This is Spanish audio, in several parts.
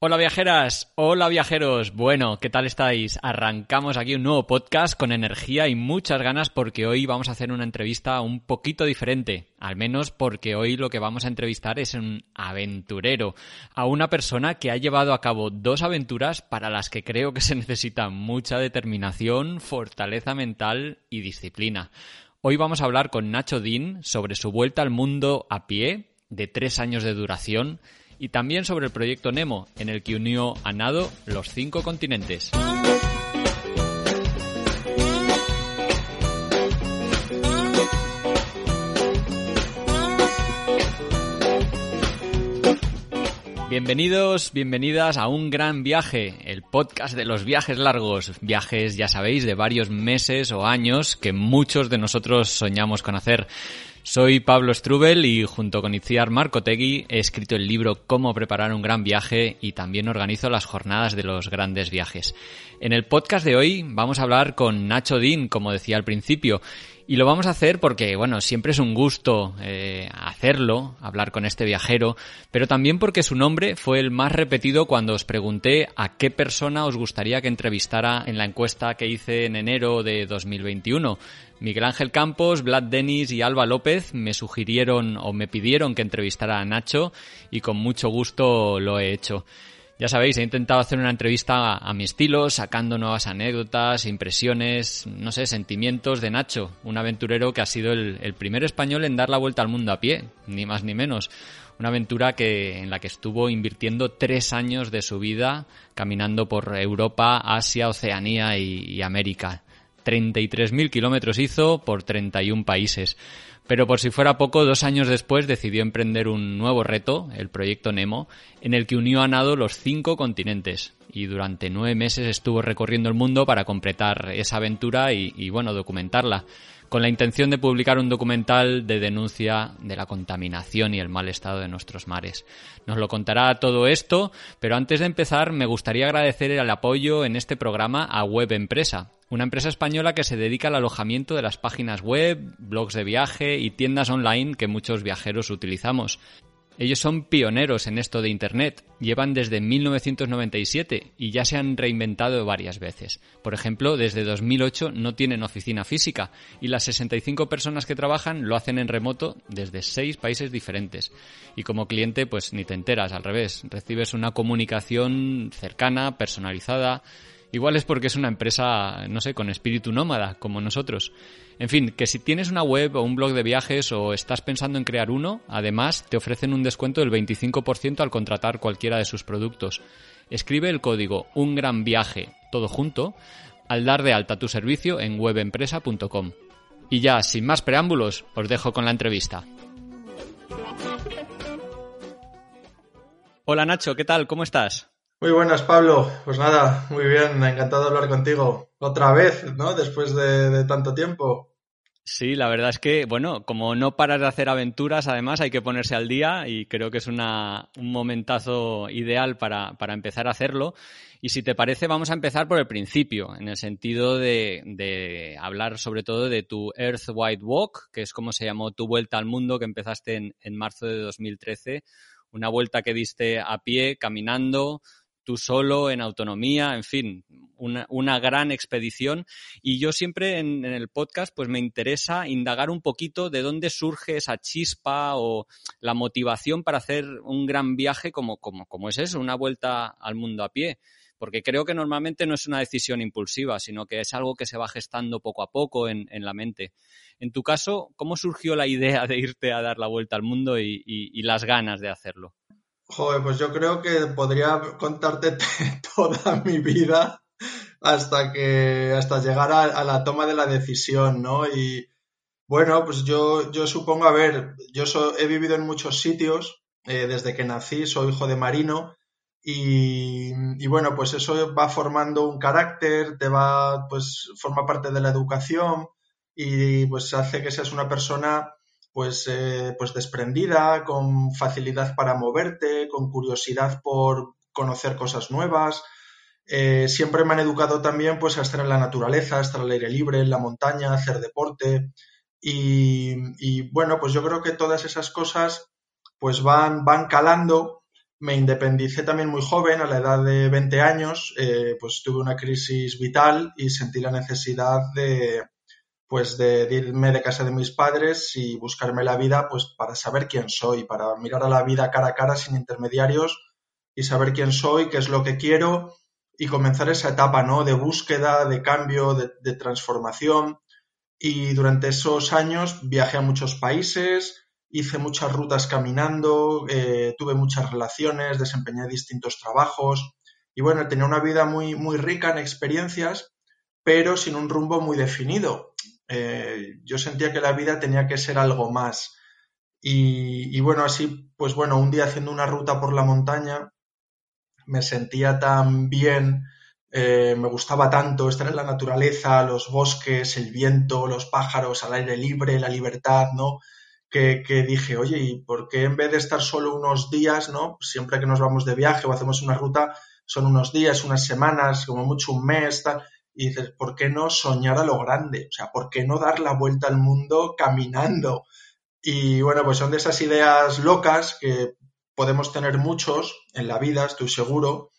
Hola viajeras, hola viajeros. Bueno, ¿qué tal estáis? Arrancamos aquí un nuevo podcast con energía y muchas ganas porque hoy vamos a hacer una entrevista un poquito diferente. Al menos porque hoy lo que vamos a entrevistar es un aventurero, a una persona que ha llevado a cabo dos aventuras para las que creo que se necesita mucha determinación, fortaleza mental y disciplina. Hoy vamos a hablar con Nacho Dean sobre su vuelta al mundo a pie, de tres años de duración, y también sobre el proyecto Nemo, en el que unió a nado los cinco continentes. Bienvenidos, bienvenidas a un gran viaje, el podcast de los viajes largos, viajes, ya sabéis, de varios meses o años que muchos de nosotros soñamos con hacer. Soy Pablo Strubel y junto con Itziar Marcotegui he escrito el libro Cómo preparar un gran viaje y también organizo las jornadas de los grandes viajes. En el podcast de hoy vamos a hablar con Nacho Dean, como decía al principio, y lo vamos a hacer porque, bueno, siempre es un gusto eh, hacerlo, hablar con este viajero, pero también porque su nombre fue el más repetido cuando os pregunté a qué persona os gustaría que entrevistara en la encuesta que hice en enero de 2021. Miguel Ángel Campos, Vlad Denis y Alba López me sugirieron o me pidieron que entrevistara a Nacho y con mucho gusto lo he hecho. Ya sabéis, he intentado hacer una entrevista a, mi estilo, sacando nuevas anécdotas, impresiones, no sé, sentimientos de Nacho, un aventurero que ha sido el, primer español en dar la vuelta al mundo a pie, ni más ni menos. Una aventura que, en la que estuvo invirtiendo tres años de su vida caminando por Europa, Asia, Oceanía y, y América. 33.000 kilómetros hizo por 31 países. Pero por si fuera poco, dos años después decidió emprender un nuevo reto, el proyecto Nemo, en el que unió a nado los cinco continentes. Y durante nueve meses estuvo recorriendo el mundo para completar esa aventura y, y bueno, documentarla con la intención de publicar un documental de denuncia de la contaminación y el mal estado de nuestros mares. Nos lo contará todo esto, pero antes de empezar me gustaría agradecer el apoyo en este programa a Web Empresa, una empresa española que se dedica al alojamiento de las páginas web, blogs de viaje y tiendas online que muchos viajeros utilizamos. Ellos son pioneros en esto de Internet, llevan desde 1997 y ya se han reinventado varias veces. Por ejemplo, desde 2008 no tienen oficina física y las 65 personas que trabajan lo hacen en remoto desde seis países diferentes. Y como cliente, pues ni te enteras, al revés, recibes una comunicación cercana, personalizada, Igual es porque es una empresa, no sé, con espíritu nómada, como nosotros. En fin, que si tienes una web o un blog de viajes o estás pensando en crear uno, además te ofrecen un descuento del 25% al contratar cualquiera de sus productos. Escribe el código Un Gran Viaje, todo junto, al dar de alta tu servicio en webempresa.com. Y ya, sin más preámbulos, os dejo con la entrevista. Hola Nacho, ¿qué tal? ¿Cómo estás? Muy buenas, Pablo. Pues nada, muy bien, encantado de hablar contigo. Otra vez, ¿no? Después de, tanto tiempo. Sí, la verdad es que, bueno, como no paras de hacer aventuras, además hay que ponerse al día y creo que es una, un momentazo ideal para, para, empezar a hacerlo. Y si te parece, vamos a empezar por el principio, en el sentido de, de hablar sobre todo de tu Earth Wide Walk, que es como se llamó tu vuelta al mundo que empezaste en, en marzo de 2013. Una vuelta que diste a pie, caminando, tú solo, en autonomía, en fin, una, gran expedición. Y yo siempre en, el podcast pues me interesa indagar un poquito de dónde surge esa chispa o la motivación para hacer un gran viaje como, como, como es eso, una vuelta al mundo a pie porque creo que normalmente no es una decisión impulsiva, sino que es algo que se va gestando poco a poco en, la mente. En tu caso, ¿cómo surgió la idea de irte a dar la vuelta al mundo y las ganas de hacerlo? Joder, pues yo creo que podría contarte toda mi vida hasta que hasta llegar a, la toma de la decisión, ¿no? Y bueno, pues yo, yo supongo, a ver, yo he vivido en muchos sitios eh, desde que nací, soy hijo de marino y, bueno, pues eso va formando un carácter, te va, pues forma parte de la educación y pues hace que seas una persona pues, eh, pues desprendida, con facilidad para moverte, con curiosidad por conocer cosas nuevas. Eh, siempre me han educado también pues a estar en la naturaleza, a estar al aire libre, en la montaña, hacer deporte. Y, y bueno, pues yo creo que todas esas cosas pues van, van calando me independicé también muy joven, a la edad de 20 años, eh, pues tuve una crisis vital y sentí la necesidad de, pues de, irme de casa de mis padres y buscarme la vida, pues para saber quién soy, para mirar a la vida cara a cara sin intermediarios y saber quién soy, qué es lo que quiero y comenzar esa etapa, ¿no? De búsqueda, de cambio, de, transformación. Y durante esos años viajé a muchos países, hice muchas rutas caminando, eh, tuve muchas relaciones, desempeñé distintos trabajos y bueno, tenía una vida muy, muy rica en experiencias, pero sin un rumbo muy definido. Eh, yo sentía que la vida tenía que ser algo más. Y, bueno, así, pues bueno, un día haciendo una ruta por la montaña, me sentía tan bien, eh, me gustaba tanto estar en la naturaleza, los bosques, el viento, los pájaros, al aire libre, la libertad, ¿no? que, dije, oye, ¿y por qué en vez de estar solo unos días, ¿no? Siempre que nos vamos de viaje o hacemos una ruta, son unos días, unas semanas, como mucho un mes, tal. Y dices, ¿por qué no soñar a lo grande? O sea, ¿por qué no dar la vuelta al mundo caminando? Y bueno, pues son de esas ideas locas que podemos tener muchos en la vida, estoy seguro,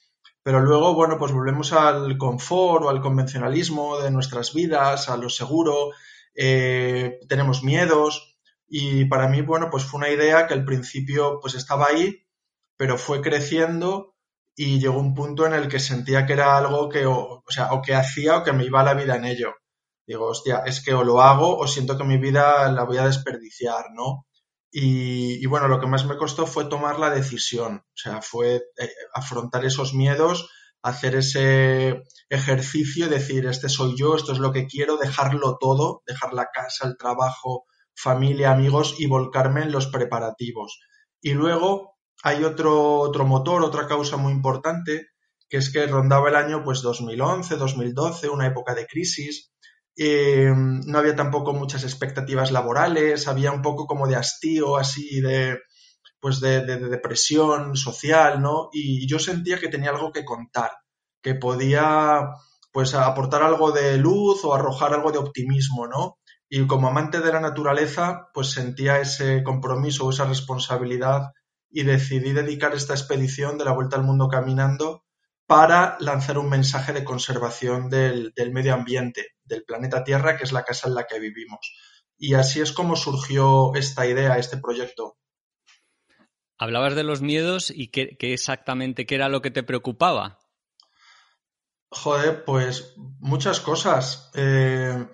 pero luego, bueno, pues volvemos al confort o al convencionalismo de nuestras vidas, a lo seguro, eh, tenemos miedos, y para mí, bueno, pues fue una idea que al principio pues estaba ahí, pero fue creciendo y llegó un punto en el que sentía que era algo que, o, sea, o que hacía o que me iba la vida en ello. Digo, hostia, es que o lo hago o siento que mi vida la voy a desperdiciar, ¿no? Y, bueno, lo que más me costó fue tomar la decisión, o sea, fue eh, afrontar esos miedos, hacer ese ejercicio, decir, este soy yo, esto es lo que quiero, dejarlo todo, dejar la casa, el trabajo, familia, amigos y volcarme en los preparativos. Y luego hay otro, otro motor, otra causa muy importante, que es que rondaba el año pues 2011, 2012, una época de crisis. Eh, no había tampoco muchas expectativas laborales, había un poco como de hastío, así de pues de, de, depresión social, ¿no? Y yo sentía que tenía algo que contar, que podía pues aportar algo de luz o arrojar algo de optimismo, ¿no? Y como amante de la naturaleza, pues sentía ese compromiso esa responsabilidad y decidí dedicar esta expedición de la Vuelta al Mundo caminando para lanzar un mensaje de conservación del, medio ambiente, del planeta Tierra, que es la casa en la que vivimos. Y así es como surgió esta idea, este proyecto. Hablabas de los miedos y qué, exactamente qué era lo que te preocupaba. Joder, pues muchas cosas. Eh,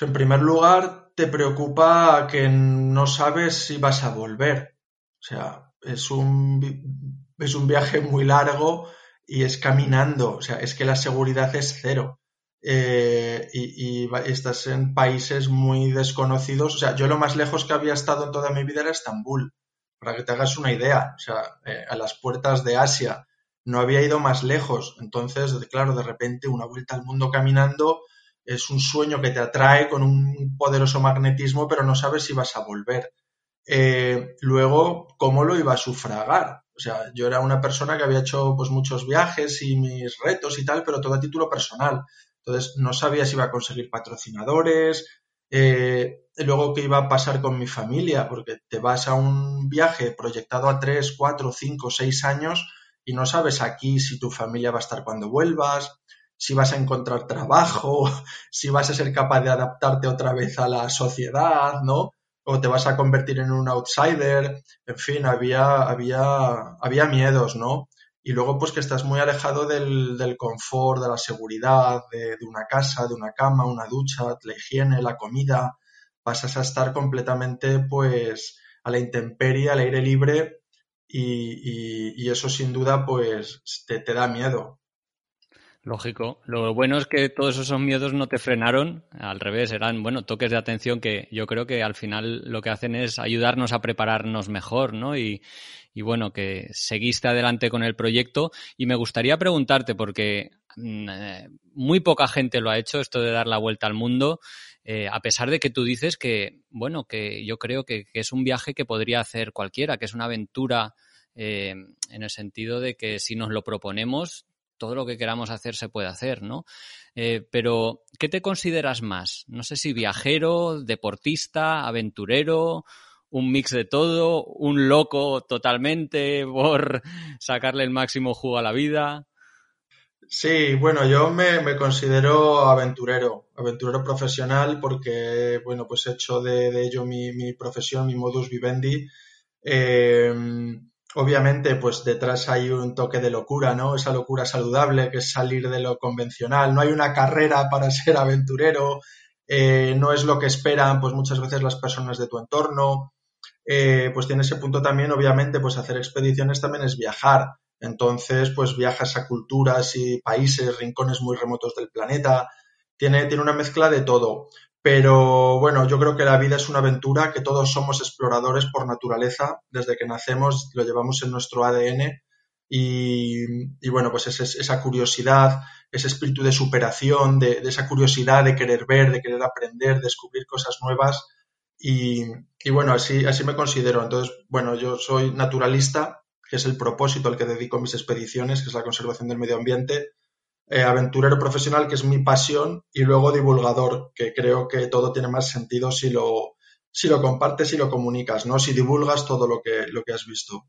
en primer lugar, te preocupa que no sabes si vas a volver. O sea, es un, es un viaje muy largo y es caminando. O sea, es que la seguridad es cero. Eh, y, estás en países muy desconocidos. O sea, yo lo más lejos que había estado en toda mi vida era Estambul, para que te hagas una idea. O sea, eh, a las puertas de Asia. No había ido más lejos. Entonces, claro, de repente una vuelta al mundo caminando es un sueño que te atrae con un poderoso magnetismo, pero no sabes si vas a volver. Eh, luego, ¿cómo lo iba a sufragar? O sea, yo era una persona que había hecho pues, muchos viajes y mis retos y tal, pero todo a título personal. Entonces, no sabía si iba a conseguir patrocinadores, eh, luego qué iba a pasar con mi familia, porque te vas a un viaje proyectado a tres, cuatro, cinco, seis años y no sabes aquí si tu familia va a estar cuando vuelvas, si vas a encontrar trabajo, si vas a ser capaz de adaptarte otra vez a la sociedad, ¿no? O te vas a convertir en un outsider, en fin, había, había, había miedos, ¿no? Y luego, pues que estás muy alejado del, del confort, de la seguridad, de, una casa, de una cama, una ducha, la higiene, la comida. Pasas a estar completamente, pues, a la intemperie, al aire libre, y, y, eso sin duda, pues, te da miedo. Lógico. Lo bueno es que todos esos miedos no te frenaron, al revés, eran, bueno, toques de atención que yo creo que al final lo que hacen es ayudarnos a prepararnos mejor, ¿no? Y, y bueno, que seguiste adelante con el proyecto. Y me gustaría preguntarte, porque mm, eh, muy poca gente lo ha hecho, esto de dar la vuelta al mundo, eh, a pesar de que tú dices que, bueno, que yo creo que, es un viaje que podría hacer cualquiera, que es una aventura eh, en el sentido de que si nos lo proponemos, todo lo que queramos hacer se puede hacer, ¿no? Eh, pero, ¿qué te consideras más? No sé si viajero, deportista, aventurero, un mix de todo, un loco totalmente por sacarle el máximo jugo a la vida. Sí, bueno, yo me, considero aventurero, aventurero profesional porque, bueno, pues he hecho de, ello mi, profesión, mi modus vivendi. Eh, obviamente, pues detrás hay un toque de locura, ¿no? Esa locura saludable que es salir de lo convencional. No hay una carrera para ser aventurero, eh, no es lo que esperan, pues muchas veces las personas de tu entorno. Eh, pues tiene ese punto también, obviamente, pues hacer expediciones también es viajar. Entonces, pues viajas a culturas y países, rincones muy remotos del planeta. Tiene, tiene una mezcla de todo. Pero bueno, yo creo que la vida es una aventura, que todos somos exploradores por naturaleza, desde que nacemos lo llevamos en nuestro ADN y, bueno, pues es, esa curiosidad, ese espíritu de superación, de, esa curiosidad de querer ver, de querer aprender, descubrir cosas nuevas. Y, y, bueno, así, así me considero. Entonces, bueno, yo soy naturalista, que es el propósito al que dedico mis expediciones, que es la conservación del medio ambiente eh, aventurero profesional, que es mi pasión, y luego divulgador, que creo que todo tiene más sentido si lo, si lo compartes y lo comunicas, ¿no? Si divulgas todo lo que, lo que has visto.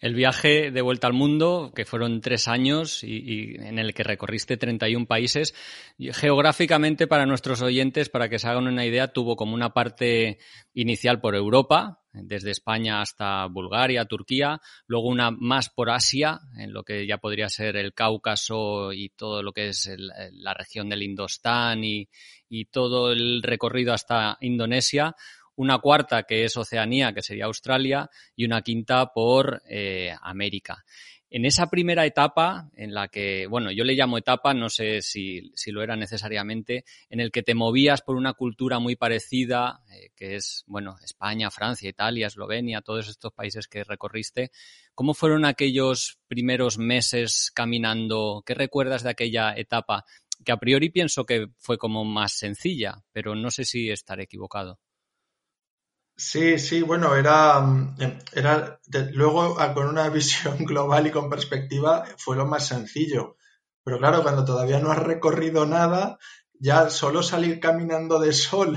El viaje de vuelta al mundo, que fueron tres años y, en el que recorriste 31 países, geográficamente para nuestros oyentes, para que se hagan una idea, tuvo como una parte inicial por Europa, desde España hasta Bulgaria, Turquía, luego una más por Asia, en lo que ya podría ser el Cáucaso y todo lo que es la región del Indostán y, y todo el recorrido hasta Indonesia, una cuarta que es Oceanía, que sería Australia, y una quinta por eh, América. En esa primera etapa, en la que, bueno, yo le llamo etapa, no sé si, lo era necesariamente, en el que te movías por una cultura muy parecida, eh, que es, bueno, España, Francia, Italia, Eslovenia, todos estos países que recorriste, ¿cómo fueron aquellos primeros meses caminando? ¿Qué recuerdas de aquella etapa? Que a priori pienso que fue como más sencilla, pero no sé si estaré equivocado. Sí, sí, bueno, era, era luego con una visión global y con perspectiva fue lo más sencillo. Pero claro, cuando todavía no has recorrido nada, ya solo salir caminando de sol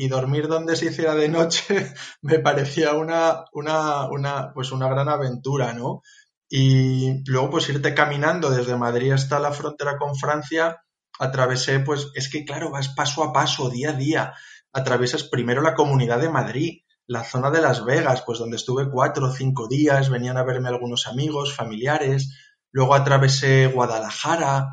y dormir donde se hiciera de noche me parecía una, una, una, pues una gran aventura, ¿no? Y luego pues irte caminando desde Madrid hasta la frontera con Francia, atravesé, pues es que claro, vas paso a paso, día a día atraviesas primero la comunidad de Madrid, la zona de Las Vegas, pues donde estuve cuatro o cinco días, venían a verme algunos amigos, familiares, luego atravesé Guadalajara,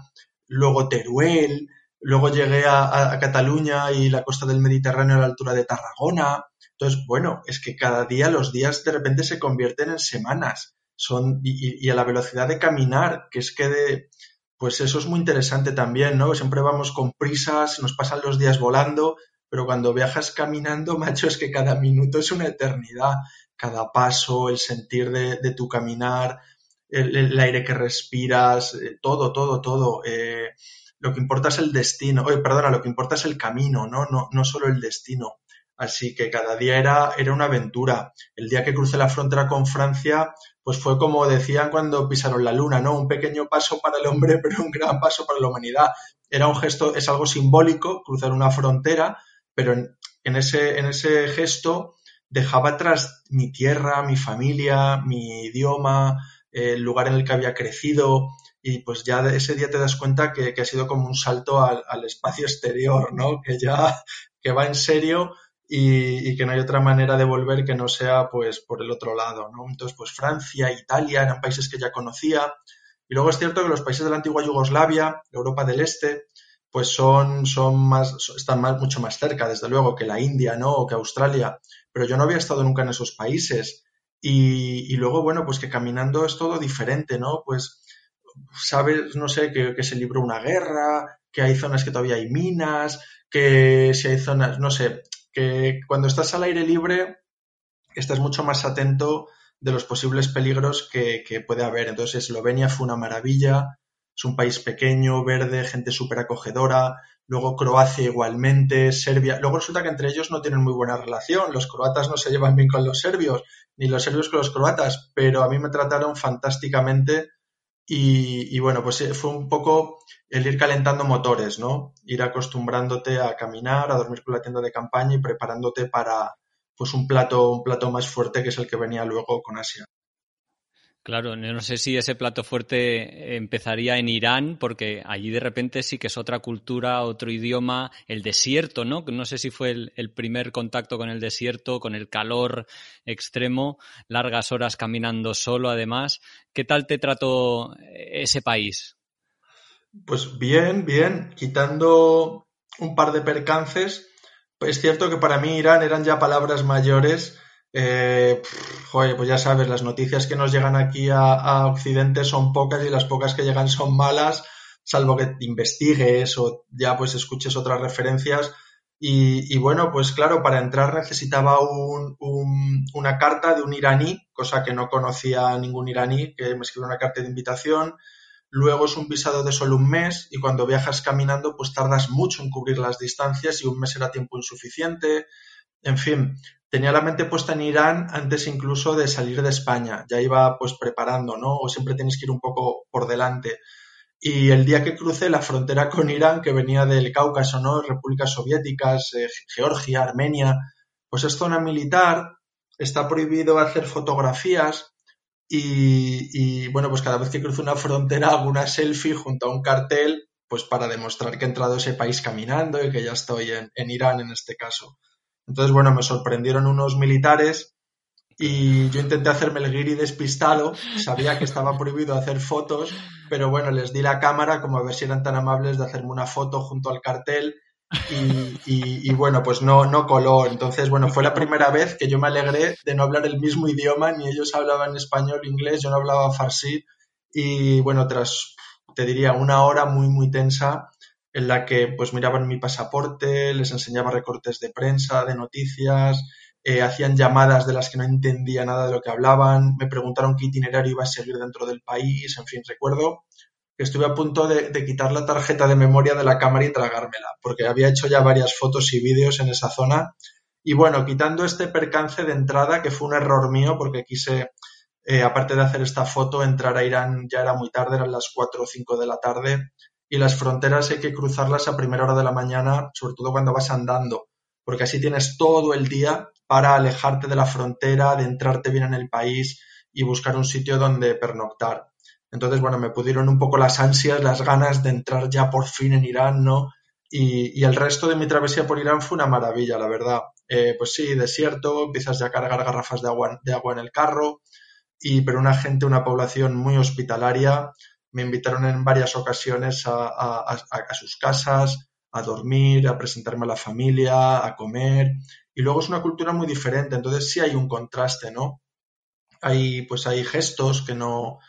luego Teruel, luego llegué a, Cataluña y la costa del Mediterráneo a la altura de Tarragona. Entonces, bueno, es que cada día los días de repente se convierten en semanas. Son, y, a la velocidad de caminar, que es que de, pues eso es muy interesante también, ¿no? Siempre vamos con prisas, nos pasan los días volando, pero cuando viajas caminando, macho, es que cada minuto es una eternidad, cada paso, el sentir de, tu caminar, el, aire que respiras, eh, todo, todo, todo. Eh, lo que importa es el destino, oye, perdona, lo que importa es el camino, ¿no? No, no solo el destino. Así que cada día era, era una aventura. El día que crucé la frontera con Francia, pues fue como decían cuando pisaron la luna, ¿no? Un pequeño paso para el hombre, pero un gran paso para la humanidad. Era un gesto, es algo simbólico, cruzar una frontera, pero en, ese, en ese gesto dejaba atrás mi tierra, mi familia, mi idioma, el lugar en el que había crecido y pues ya ese día te das cuenta que, ha sido como un salto al, espacio exterior, ¿no? Que ya que va en serio y, y, que no hay otra manera de volver que no sea pues por el otro lado, ¿no? Entonces pues Francia, Italia eran países que ya conocía y luego es cierto que los países de la antigua Yugoslavia, Europa del Este, pues son, son más, están más, mucho más cerca, desde luego, que la India, ¿no? O que Australia. Pero yo no había estado nunca en esos países. Y, luego, bueno, pues que caminando es todo diferente, ¿no? Pues sabes, no sé, que, que se libró una guerra, que hay zonas que todavía hay minas, que si hay zonas, no sé, que cuando estás al aire libre estás mucho más atento de los posibles peligros que, puede haber. Entonces, Eslovenia fue una maravilla, es un país pequeño, verde, gente súper acogedora. Luego Croacia igualmente, Serbia. Luego resulta que entre ellos no tienen muy buena relación. Los croatas no se llevan bien con los serbios, ni los serbios con los croatas, pero a mí me trataron fantásticamente. Y, y bueno, pues eh, fue un poco el ir calentando motores, ¿no? Ir acostumbrándote a caminar, a dormir con la tienda de campaña y preparándote para, pues un plato, un plato más fuerte que es el que venía luego con Asia. Claro, no sé si ese plato fuerte empezaría en Irán, porque allí de repente sí que es otra cultura, otro idioma, el desierto, ¿no? No sé si fue el, primer contacto con el desierto, con el calor extremo, largas horas caminando solo además. ¿Qué tal te trató ese país? Pues bien, bien, quitando un par de percances, es cierto que para mí Irán eran ya palabras mayores. Eh, joder, pues ya sabes, las noticias que nos llegan aquí a, Occidente son pocas y las pocas que llegan son malas, salvo que investigues o ya pues escuches otras referencias. Y, bueno, pues claro, para entrar necesitaba una carta de un iraní, cosa que no conocía ningún iraní, que me escribió una carta de invitación luego es un visado de solo un mes y cuando viajas caminando pues tardas mucho en cubrir las distancias y un mes era tiempo insuficiente. En fin, tenía la mente puesta en Irán antes incluso de salir de España, ya iba pues preparando, ¿no? O siempre tienes que ir un poco por delante. Y el día que crucé la frontera con Irán, que venía del Cáucaso, ¿no? Repúblicas soviéticas, eh, Georgia, Armenia, pues es zona militar, está prohibido hacer fotografías, y, bueno, pues cada vez que cruzo una frontera hago una selfie junto a un cartel, pues para demostrar que he entrado a ese país caminando y que ya estoy en, Irán en este caso. Entonces, bueno, me sorprendieron unos militares y yo intenté hacerme el guiri despistado, sabía que estaba prohibido hacer fotos, pero bueno, les di la cámara como a ver si eran tan amables de hacerme una foto junto al cartel y, bueno, pues no, no coló. Entonces, bueno, fue la primera vez que yo me alegré de no hablar el mismo idioma, ni ellos hablaban español, inglés, yo no hablaba farsi. Y bueno, tras, te diría, una hora muy, muy tensa en la que pues miraban mi pasaporte, les enseñaba recortes de prensa, de noticias, eh, hacían llamadas de las que no entendía nada de lo que hablaban, me preguntaron qué itinerario iba a seguir dentro del país, en fin, recuerdo que estuve a punto de, quitar la tarjeta de memoria de la cámara y tragármela, porque había hecho ya varias fotos y vídeos en esa zona. Y bueno, quitando este percance de entrada, que fue un error mío, porque quise, eh, aparte de hacer esta foto, entrar a Irán ya era muy tarde, eran las 4 o 5 de la tarde, y las fronteras hay que cruzarlas a primera hora de la mañana, sobre todo cuando vas andando, porque así tienes todo el día para alejarte de la frontera, de entrarte bien en el país y buscar un sitio donde pernoctar. Entonces, bueno, me pudieron un poco las ansias, las ganas de entrar ya por fin en Irán, ¿no? Y, el resto de mi travesía por Irán fue una maravilla, la verdad. Eh, pues sí, desierto, empiezas ya a cargar garrafas de agua, de agua en el carro, y pero una gente, una población muy hospitalaria. Me invitaron en varias ocasiones a, sus casas, a dormir, a presentarme a la familia, a comer. Y luego es una cultura muy diferente, entonces sí hay un contraste, ¿no? Hay, pues hay gestos que no,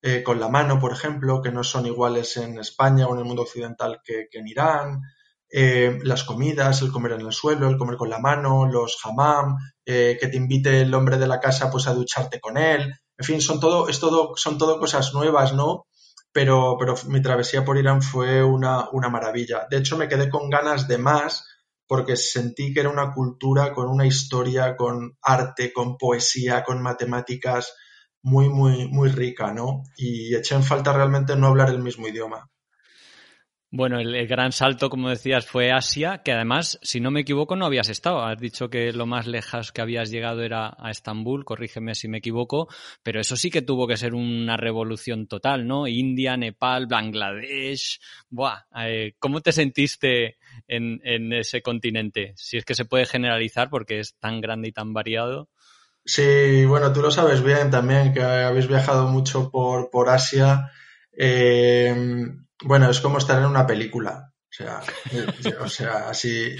eh, con la mano, por ejemplo, que no son iguales en España o en el mundo occidental que, en Irán. Eh, las comidas, el comer en el suelo, el comer con la mano, los hammam, eh, que te invite el hombre de la casa pues a ducharte con él. En fin, son todo, es todo, son todo cosas nuevas, ¿no? Pero, pero mi travesía por Irán fue una, una maravilla. De hecho, me quedé con ganas de más porque sentí que era una cultura con una historia, con arte, con poesía, con matemáticas, muy, muy, muy rica, ¿no? Y eché en falta realmente no hablar el mismo idioma. Bueno, el, gran salto, como decías, fue Asia, que además, si no me equivoco, no habías estado. Has dicho que lo más lejos que habías llegado era a Estambul, corrígeme si me equivoco, pero eso sí que tuvo que ser una revolución total, ¿no? India, Nepal, Bangladesh. Buah, eh, ¿cómo te sentiste en, ese continente? Si es que se puede generalizar porque es tan grande y tan variado. Sí, bueno, tú lo sabes bien también, que habéis viajado mucho por, por Asia. Eh, bueno, es como estar en una película. O sea, o sea, así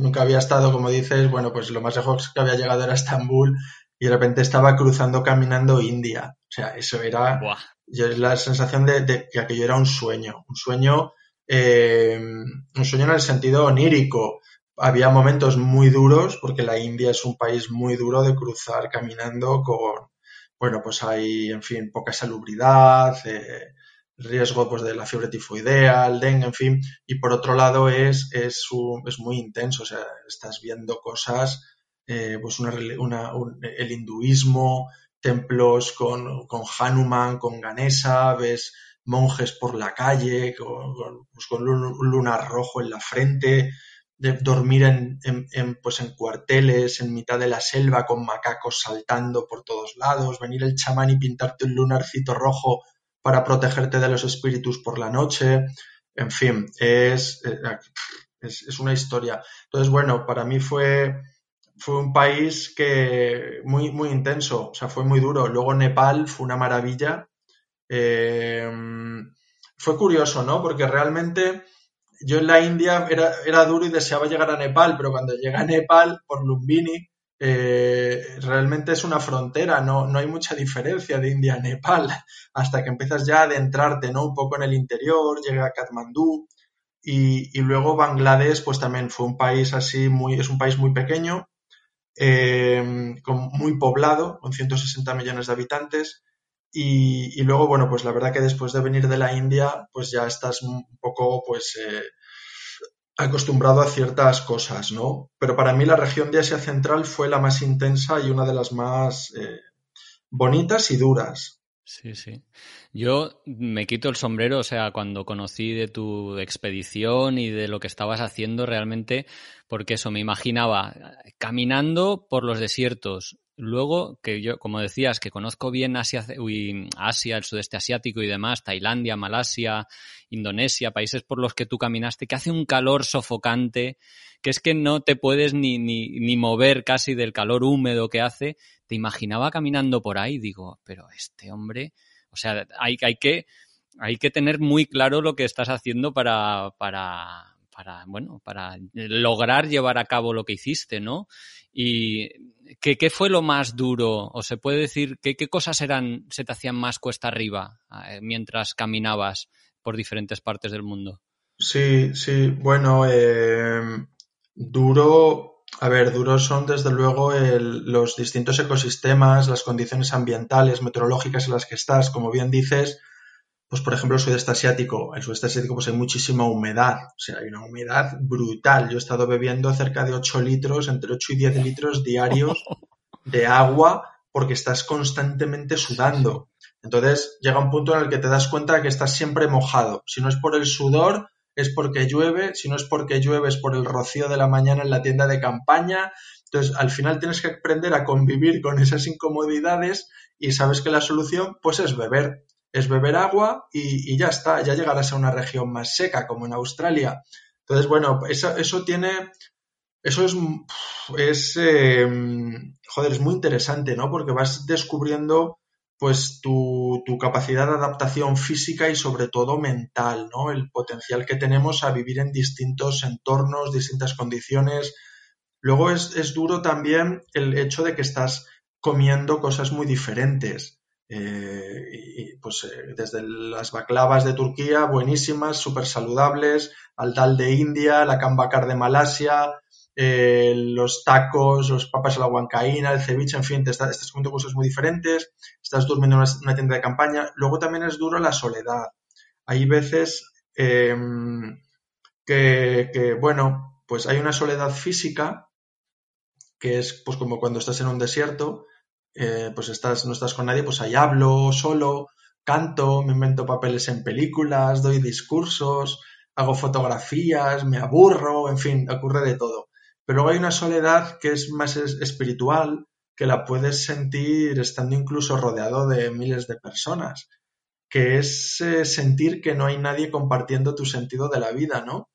nunca había estado, como dices, bueno, pues lo más lejos que había llegado era Estambul y de repente estaba cruzando caminando India. O sea, eso era y es la sensación de, que aquello era un sueño, un sueño, eh, un sueño en el sentido onírico. Había momentos muy duros, porque la India es un país muy duro de cruzar caminando con, bueno, pues hay, en fin, poca salubridad, eh, riesgo pues, de la fiebre tifoidea, el dengue, en fin, y por otro lado es, es, es muy intenso, o sea, estás viendo cosas, eh, pues una, el hinduismo, templos con, con, Hanuman, con Ganesa, ves monjes por la calle, con, con, pues, un lunar rojo en la frente, dormir en, en, pues en cuarteles, en mitad de la selva, con macacos saltando por todos lados, venir el chamán y pintarte un lunarcito rojo para protegerte de los espíritus por la noche. En fin, es, es, es una historia. Entonces, bueno, para mí fue, fue un país que muy, muy intenso, o sea, fue muy duro. Luego Nepal fue una maravilla. Eh, fue curioso, ¿no? Porque realmente yo en la India era, era, duro y deseaba llegar a Nepal, pero cuando llegué a Nepal por Lumbini, eh, realmente es una frontera, no, no hay mucha diferencia de India a Nepal, hasta que empiezas ya a adentrarte ¿no? un poco en el interior, llega a Katmandú y, y, luego Bangladesh pues también fue un país así, muy, es un país muy pequeño, eh, con, muy poblado, con 160 millones de habitantes, y, y, luego, bueno, pues la verdad que después de venir de la India, pues ya estás un poco, pues, eh, acostumbrado a ciertas cosas, ¿no? Pero para mí la región de Asia Central fue la más intensa y una de las más eh, bonitas y duras. Sí, sí. Yo me quito el sombrero, o sea, cuando conocí de tu expedición y de lo que estabas haciendo realmente, porque eso me imaginaba caminando por los desiertos, Luego, que yo, como decías, que conozco bien Asia, Asia, el sudeste asiático y demás, Tailandia, Malasia, Indonesia, países por los que tú caminaste, que hace un calor sofocante, que es que no te puedes ni, ni, mover casi del calor húmedo que hace. Te imaginaba caminando por ahí, digo, pero este hombre, o sea, hay, hay que, hay que tener muy claro lo que estás haciendo para, para, para, bueno, para lograr llevar a cabo lo que hiciste, ¿no? Y ¿qué, qué fue lo más duro? O se puede decir, ¿qué, qué cosas eran, se te hacían más cuesta arriba eh, mientras caminabas por diferentes partes del mundo? Sí, sí, bueno, eh, duro, a ver, duros son desde luego el, los distintos ecosistemas, las condiciones ambientales, meteorológicas en las que estás, como bien dices, pues por ejemplo el sudeste asiático, el sudeste asiático pues hay muchísima humedad, o sea, hay una humedad brutal. Yo he estado bebiendo cerca de 8 litros, entre 8 y 10 litros diarios de agua porque estás constantemente sudando. Entonces llega un punto en el que te das cuenta de que estás siempre mojado. Si no es por el sudor, es porque llueve, si no es porque llueve, es por el rocío de la mañana en la tienda de campaña. Entonces, al final tienes que aprender a convivir con esas incomodidades y sabes que la solución, pues, es beber es beber agua y, ya está, ya llegarás a una región más seca como en Australia. Entonces, bueno, eso, eso tiene, eso es, es em, joder, es muy interesante, ¿no? Porque vas descubriendo pues tu, tu, capacidad de adaptación física y sobre todo mental, ¿no? El potencial que tenemos a vivir en distintos entornos, distintas condiciones. Luego es, es duro también el hecho de que estás comiendo cosas muy diferentes. Eh, y, pues eh, desde las baklavas de Turquía, buenísimas, súper saludables, al dal de India, la cambacar de Malasia, eh, los tacos, los papas a la huancaína, el ceviche, en fin, te estás, comiendo cosas muy diferentes, estás durmiendo en una, tienda de campaña. Luego también es duro la soledad. Hay veces que, que, bueno, pues hay una soledad física, que es pues como cuando estás en un desierto, eh, pues estás, no estás con nadie, pues ahí hablo solo, canto, me invento papeles en películas, doy discursos, hago fotografías, me aburro, en fin, ocurre de todo. Pero luego hay una soledad que es más espiritual, que la puedes sentir estando incluso rodeado de miles de personas, que es eh, sentir que no hay nadie compartiendo tu sentido de la vida, ¿no?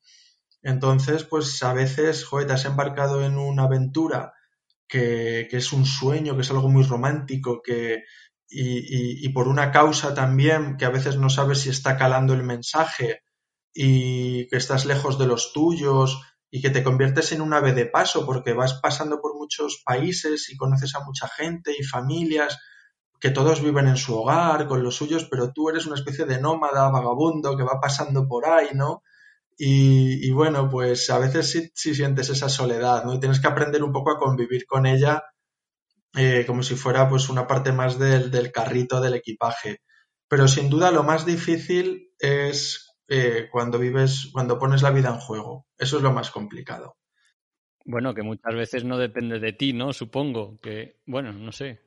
Entonces, pues a veces, joder, te has embarcado en una aventura que, es un sueño, que es algo muy romántico, que, y, y, por una causa también que a veces no sabes si está calando el mensaje y que estás lejos de los tuyos y que te conviertes en un ave de paso porque vas pasando por muchos países y conoces a mucha gente y familias que todos viven en su hogar, con los suyos, pero tú eres una especie de nómada, vagabundo, que va pasando por ahí, ¿no? Y, bueno, pues a veces sí, sí, sientes esa soledad, ¿no? Y tienes que aprender un poco a convivir con ella eh, como si fuera pues una parte más del, del, carrito del equipaje. Pero sin duda lo más difícil es eh, cuando vives, cuando pones la vida en juego. Eso es lo más complicado. Bueno, que muchas veces no depende de ti, ¿no? Supongo que, bueno, no sé.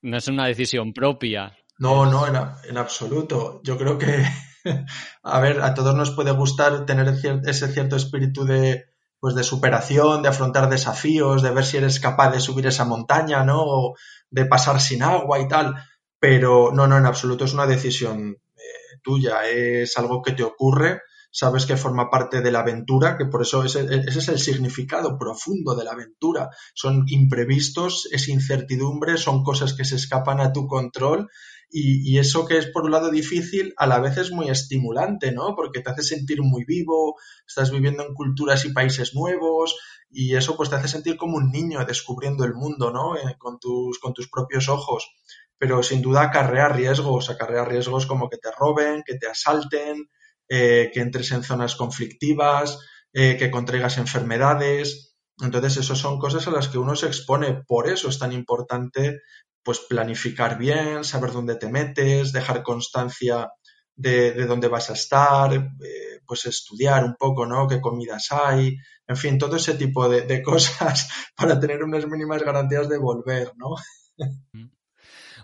No es una decisión propia. No, no, en, en absoluto. Yo creo que, a ver, a todos nos puede gustar tener ese cierto espíritu de, pues de superación, de afrontar desafíos, de ver si eres capaz de subir esa montaña, ¿no? De pasar sin agua y tal. Pero no, no, en absoluto es una decisión eh, tuya, es algo que te ocurre sabes que forma parte de la aventura, que por eso ese, es el significado profundo de la aventura. Son imprevistos, es incertidumbre, son cosas que se escapan a tu control y, eso que es por un lado difícil, a la vez es muy estimulante, ¿no? Porque te hace sentir muy vivo, estás viviendo en culturas y países nuevos y eso pues te hace sentir como un niño descubriendo el mundo, ¿no? Eh, con, tus, con tus propios ojos. Pero sin duda acarrea riesgos, acarrea riesgos como que te roben, que te asalten, eh, que entres en zonas conflictivas, eh, que contraigas enfermedades. Entonces, eso son cosas a las que uno se expone. Por eso es tan importante pues planificar bien, saber dónde te metes, dejar constancia de, dónde vas a estar, eh, pues estudiar un poco, ¿no? Qué comidas hay, en fin, todo ese tipo de, de cosas para tener unas mínimas garantías de volver, ¿no?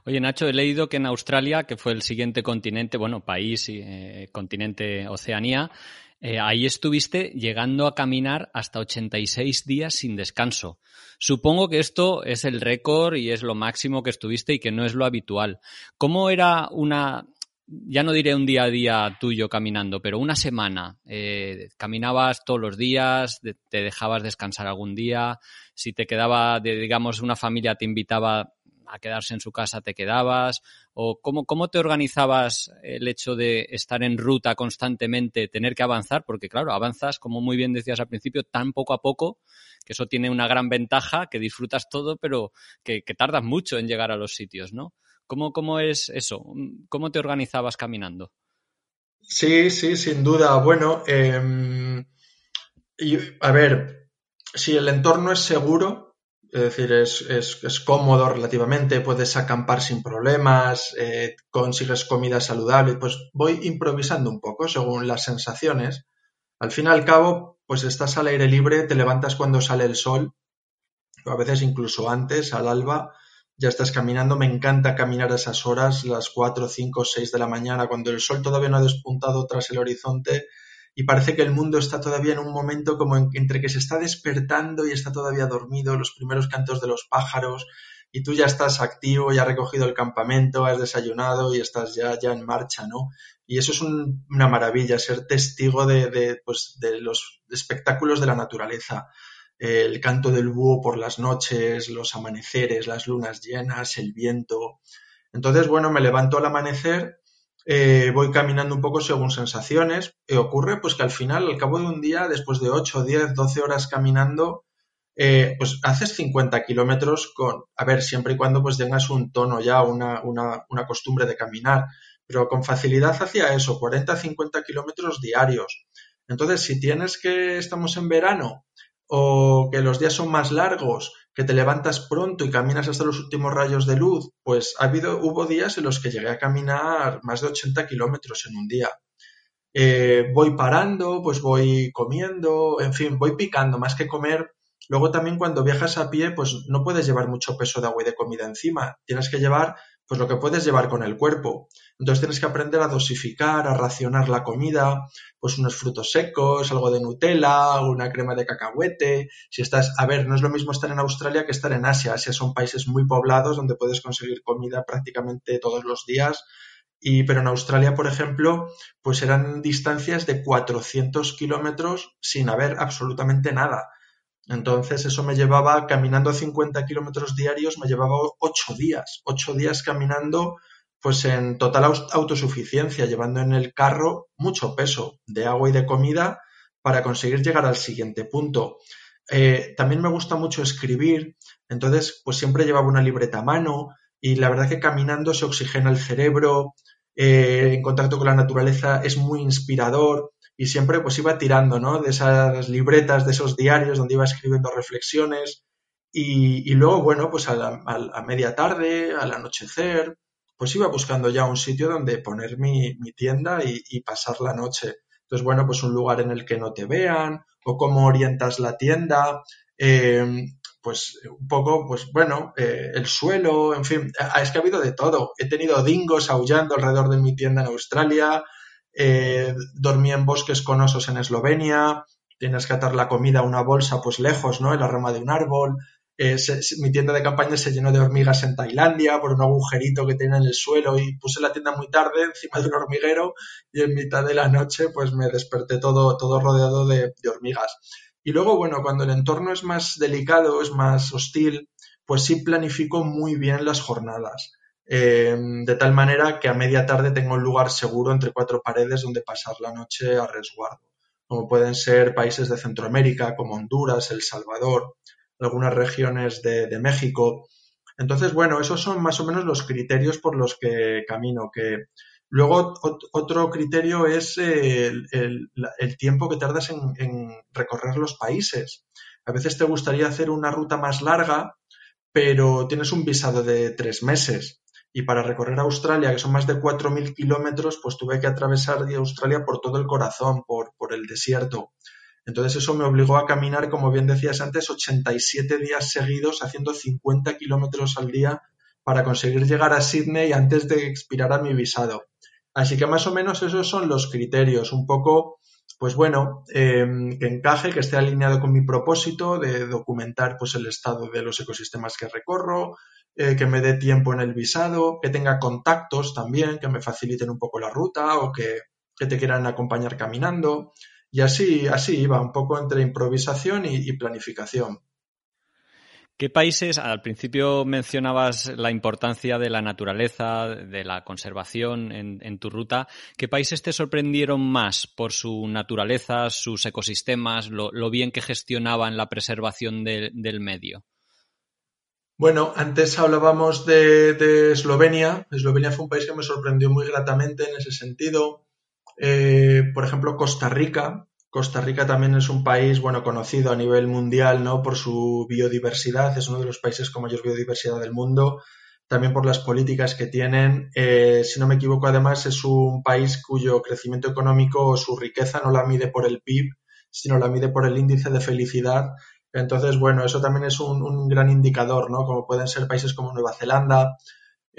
Oye, Nacho, he leído que en Australia, que fue el siguiente continente, bueno, país, eh, continente Oceanía, eh, ahí estuviste llegando a caminar hasta 86 días sin descanso. Supongo que esto es el récord y es lo máximo que estuviste y que no es lo habitual. ¿Cómo era una, ya no diré un día a día tuyo caminando, pero una semana? Eh, ¿Caminabas todos los días? ¿Te dejabas descansar algún día? Si te quedaba, digamos, una familia te invitaba a quedarse en su casa te quedabas? ¿O cómo, cómo te organizabas el hecho de estar en ruta constantemente, tener que avanzar? Porque claro, avanzas, como muy bien decías al principio, tan poco a poco, que eso tiene una gran ventaja, que disfrutas todo, pero que, tardas mucho en llegar a los sitios, ¿no? ¿Cómo, cómo es eso? ¿Cómo te organizabas caminando? Sí, sí, sin duda. Bueno, em, a ver, si el entorno es seguro, es decir, es, cómodo relativamente, puedes acampar sin problemas, eh, consigues comida saludable, pues voy improvisando un poco según las sensaciones. Al fin y al cabo, pues estás al aire libre, te levantas cuando sale el sol, a veces incluso antes, al alba, ya estás caminando. Me encanta caminar a esas horas, las 4, 5, 6 de la mañana, cuando el sol todavía no ha despuntado tras el horizonte y parece que el mundo está todavía en un momento como entre que se está despertando y está todavía dormido, los primeros cantos de los pájaros, y tú ya estás activo, ya has recogido el campamento, has desayunado y estás ya, ya en marcha, ¿no? Y eso es una maravilla, ser testigo de, de, pues, de los espectáculos de la naturaleza. El canto del búho por las noches, los amaneceres, las lunas llenas, el viento. Entonces, bueno, me levanto al amanecer eh, voy caminando un poco según sensaciones. Y ocurre pues que al final, al cabo de un día, después de 8, 10, 12 horas caminando, eh, pues haces 50 kilómetros con, a ver, siempre y cuando pues tengas un tono ya, una, una, una costumbre de caminar, pero con facilidad hacia eso, 40, 50 kilómetros diarios. Entonces, si tienes que estamos en verano o que los días son más largos que te levantas pronto y caminas hasta los últimos rayos de luz, pues ha habido, hubo días en los que llegué a caminar más de 80 kilómetros en un día. Eh, voy parando, pues voy comiendo, en fin, voy picando más que comer. Luego también cuando viajas a pie, pues no puedes llevar mucho peso de agua y de comida encima. Tienes que llevar pues lo que puedes llevar con el cuerpo. Entonces tienes que aprender a dosificar, a racionar la comida, pues unos frutos secos, algo de Nutella, una crema de cacahuete. Si estás, a ver, no es lo mismo estar en Australia que estar en Asia. Asia son países muy poblados donde puedes conseguir comida prácticamente todos los días. Y, pero en Australia, por ejemplo, pues eran distancias de 400 kilómetros sin haber absolutamente nada. Entonces eso me llevaba, caminando 50 kilómetros diarios, me llevaba ocho días, ocho días caminando pues en total autosuficiencia, llevando en el carro mucho peso de agua y de comida para conseguir llegar al siguiente punto. Eh, también me gusta mucho escribir, entonces pues siempre llevaba una libreta a mano, y la verdad que caminando se oxigena el cerebro, eh, en contacto con la naturaleza es muy inspirador y siempre pues iba tirando, ¿no? De esas libretas, de esos diarios donde iba escribiendo reflexiones y, luego, bueno, pues a, media tarde, al anochecer, pues iba buscando ya un sitio donde poner mi, tienda y, pasar la noche. Entonces, bueno, pues un lugar en el que no te vean o cómo orientas la tienda, eh, pues un poco, pues bueno, eh, el suelo, en fin, es que ha habido de todo. He tenido dingos aullando alrededor de mi tienda en Australia, eh, dormí en bosques con osos en Eslovenia, tienes que atar la comida a una bolsa pues lejos, ¿no? En la rama de un árbol. Eh, mi tienda de campaña se llenó de hormigas en Tailandia por un agujerito que tenía en el suelo y puse la tienda muy tarde encima de un hormiguero y en mitad de la noche pues me desperté todo, todo rodeado de, hormigas. Y luego, bueno, cuando el entorno es más delicado, es más hostil, pues sí planifico muy bien las jornadas. Eh, de tal manera que a media tarde tengo un lugar seguro entre cuatro paredes donde pasar la noche a resguardo, como pueden ser países de Centroamérica como Honduras, El Salvador, algunas regiones de, México. Entonces, bueno, esos son más o menos los criterios por los que camino. Que luego otro criterio es el, tiempo que tardas en, recorrer los países. A veces te gustaría hacer una ruta más larga, pero tienes un visado de tres meses. Y para recorrer Australia, que son más de 4.000 kilómetros, pues tuve que atravesar Australia por todo el corazón, por, por el desierto. Entonces eso me obligó a caminar, como bien decías antes, 87 días seguidos haciendo 50 kilómetros al día para conseguir llegar a Sydney antes de expirar a mi visado. Así que más o menos esos son los criterios, un poco, pues bueno, em, que encaje, que esté alineado con mi propósito de documentar pues el estado de los ecosistemas que recorro, eh, que me dé tiempo en el visado, que tenga contactos también, que me faciliten un poco la ruta o que, que te quieran acompañar caminando. Y así, así iba, un poco entre improvisación y, planificación. ¿Qué países, al principio mencionabas la importancia de la naturaleza, de la conservación en, tu ruta, ¿qué países te sorprendieron más por su naturaleza, sus ecosistemas, lo, bien que gestionaban la preservación del medio? Bueno, antes hablábamos de, de, Eslovenia. Eslovenia fue un país que me sorprendió muy gratamente en ese sentido. Eh, por ejemplo, Costa Rica. Costa Rica también es un país, bueno, conocido a nivel mundial, ¿no? Por su biodiversidad. Es uno de los países con mayor biodiversidad del mundo. También por las políticas que tienen. Eh, si no me equivoco, además, es un país cuyo crecimiento económico o su riqueza no la mide por el PIB, sino la mide por el índice de felicidad. Entonces, bueno, eso también es un, un gran indicador, ¿no? Como pueden ser países como Nueva Zelanda,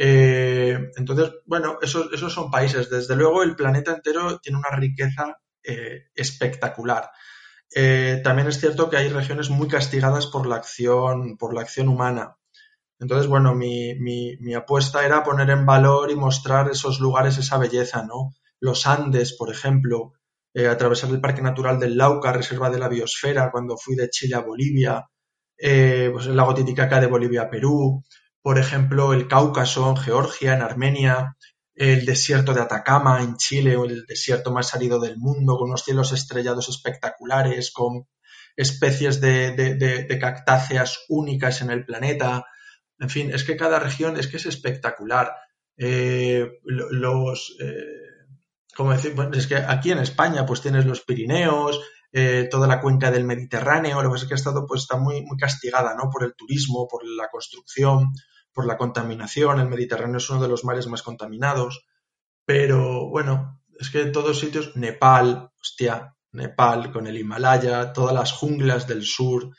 eh, entonces, bueno, esos, esos son países. Desde luego, el planeta entero tiene una riqueza eh, espectacular. Eh, también es cierto que hay regiones muy castigadas por la acción, por la acción humana. Entonces, bueno, mi, mi, apuesta era poner en valor y mostrar esos lugares, esa belleza, ¿no? Los Andes, por ejemplo, atravesar el Parque Natural del Lauca, Reserva de la Biosfera, cuando fui de Chile a Bolivia, pues el lago Titicaca de Bolivia a Perú, por ejemplo, el Cáucaso en Georgia, en Armenia, el desierto de Atacama en Chile, o el desierto más árido del mundo, con unos cielos estrellados espectaculares, con especies de, cactáceas únicas en el planeta. En fin, es que cada región es que es espectacular. Eh, los, eh, es que aquí en España pues tienes los Pirineos, eh, toda la cuenca del Mediterráneo, lo que pasa es que ha estado pues está muy, muy castigada, ¿no? Por el turismo, por la construcción, por la contaminación. El Mediterráneo es uno de los mares más contaminados. Pero bueno, es que en todos sitios, Nepal, hostia, Nepal con el Himalaya, todas las junglas del sur.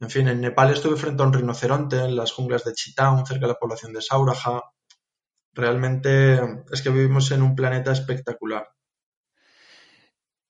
En fin, en Nepal estuve frente a un rinoceronte en las junglas de Chittagong, cerca de la población de Sauraja. Realmente es que vivimos en un planeta espectacular.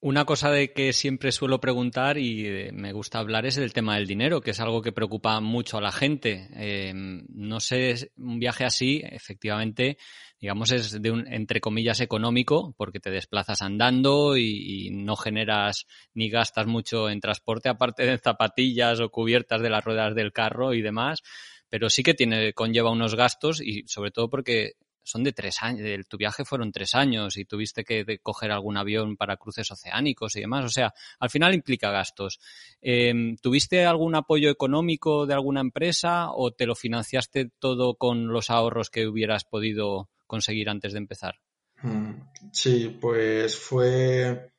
Una cosa de que siempre suelo preguntar y eh, me gusta hablar es el tema del dinero, que es algo que preocupa mucho a la gente. Em, no sé, un viaje así, efectivamente, digamos, es de un, entre comillas, económico, porque te desplazas andando y, no generas ni gastas mucho en transporte, aparte de zapatillas o cubiertas de las ruedas del carro y demás, pero sí que tiene, conlleva unos gastos y sobre todo porque son de tres años, tu viaje fueron tres años y tuviste que coger algún avión para cruces oceánicos y demás. O sea, al final implica gastos. Em, ¿Tuviste algún apoyo económico de alguna empresa o te lo financiaste todo con los ahorros que hubieras podido conseguir antes de empezar? Mm, sí, pues fue,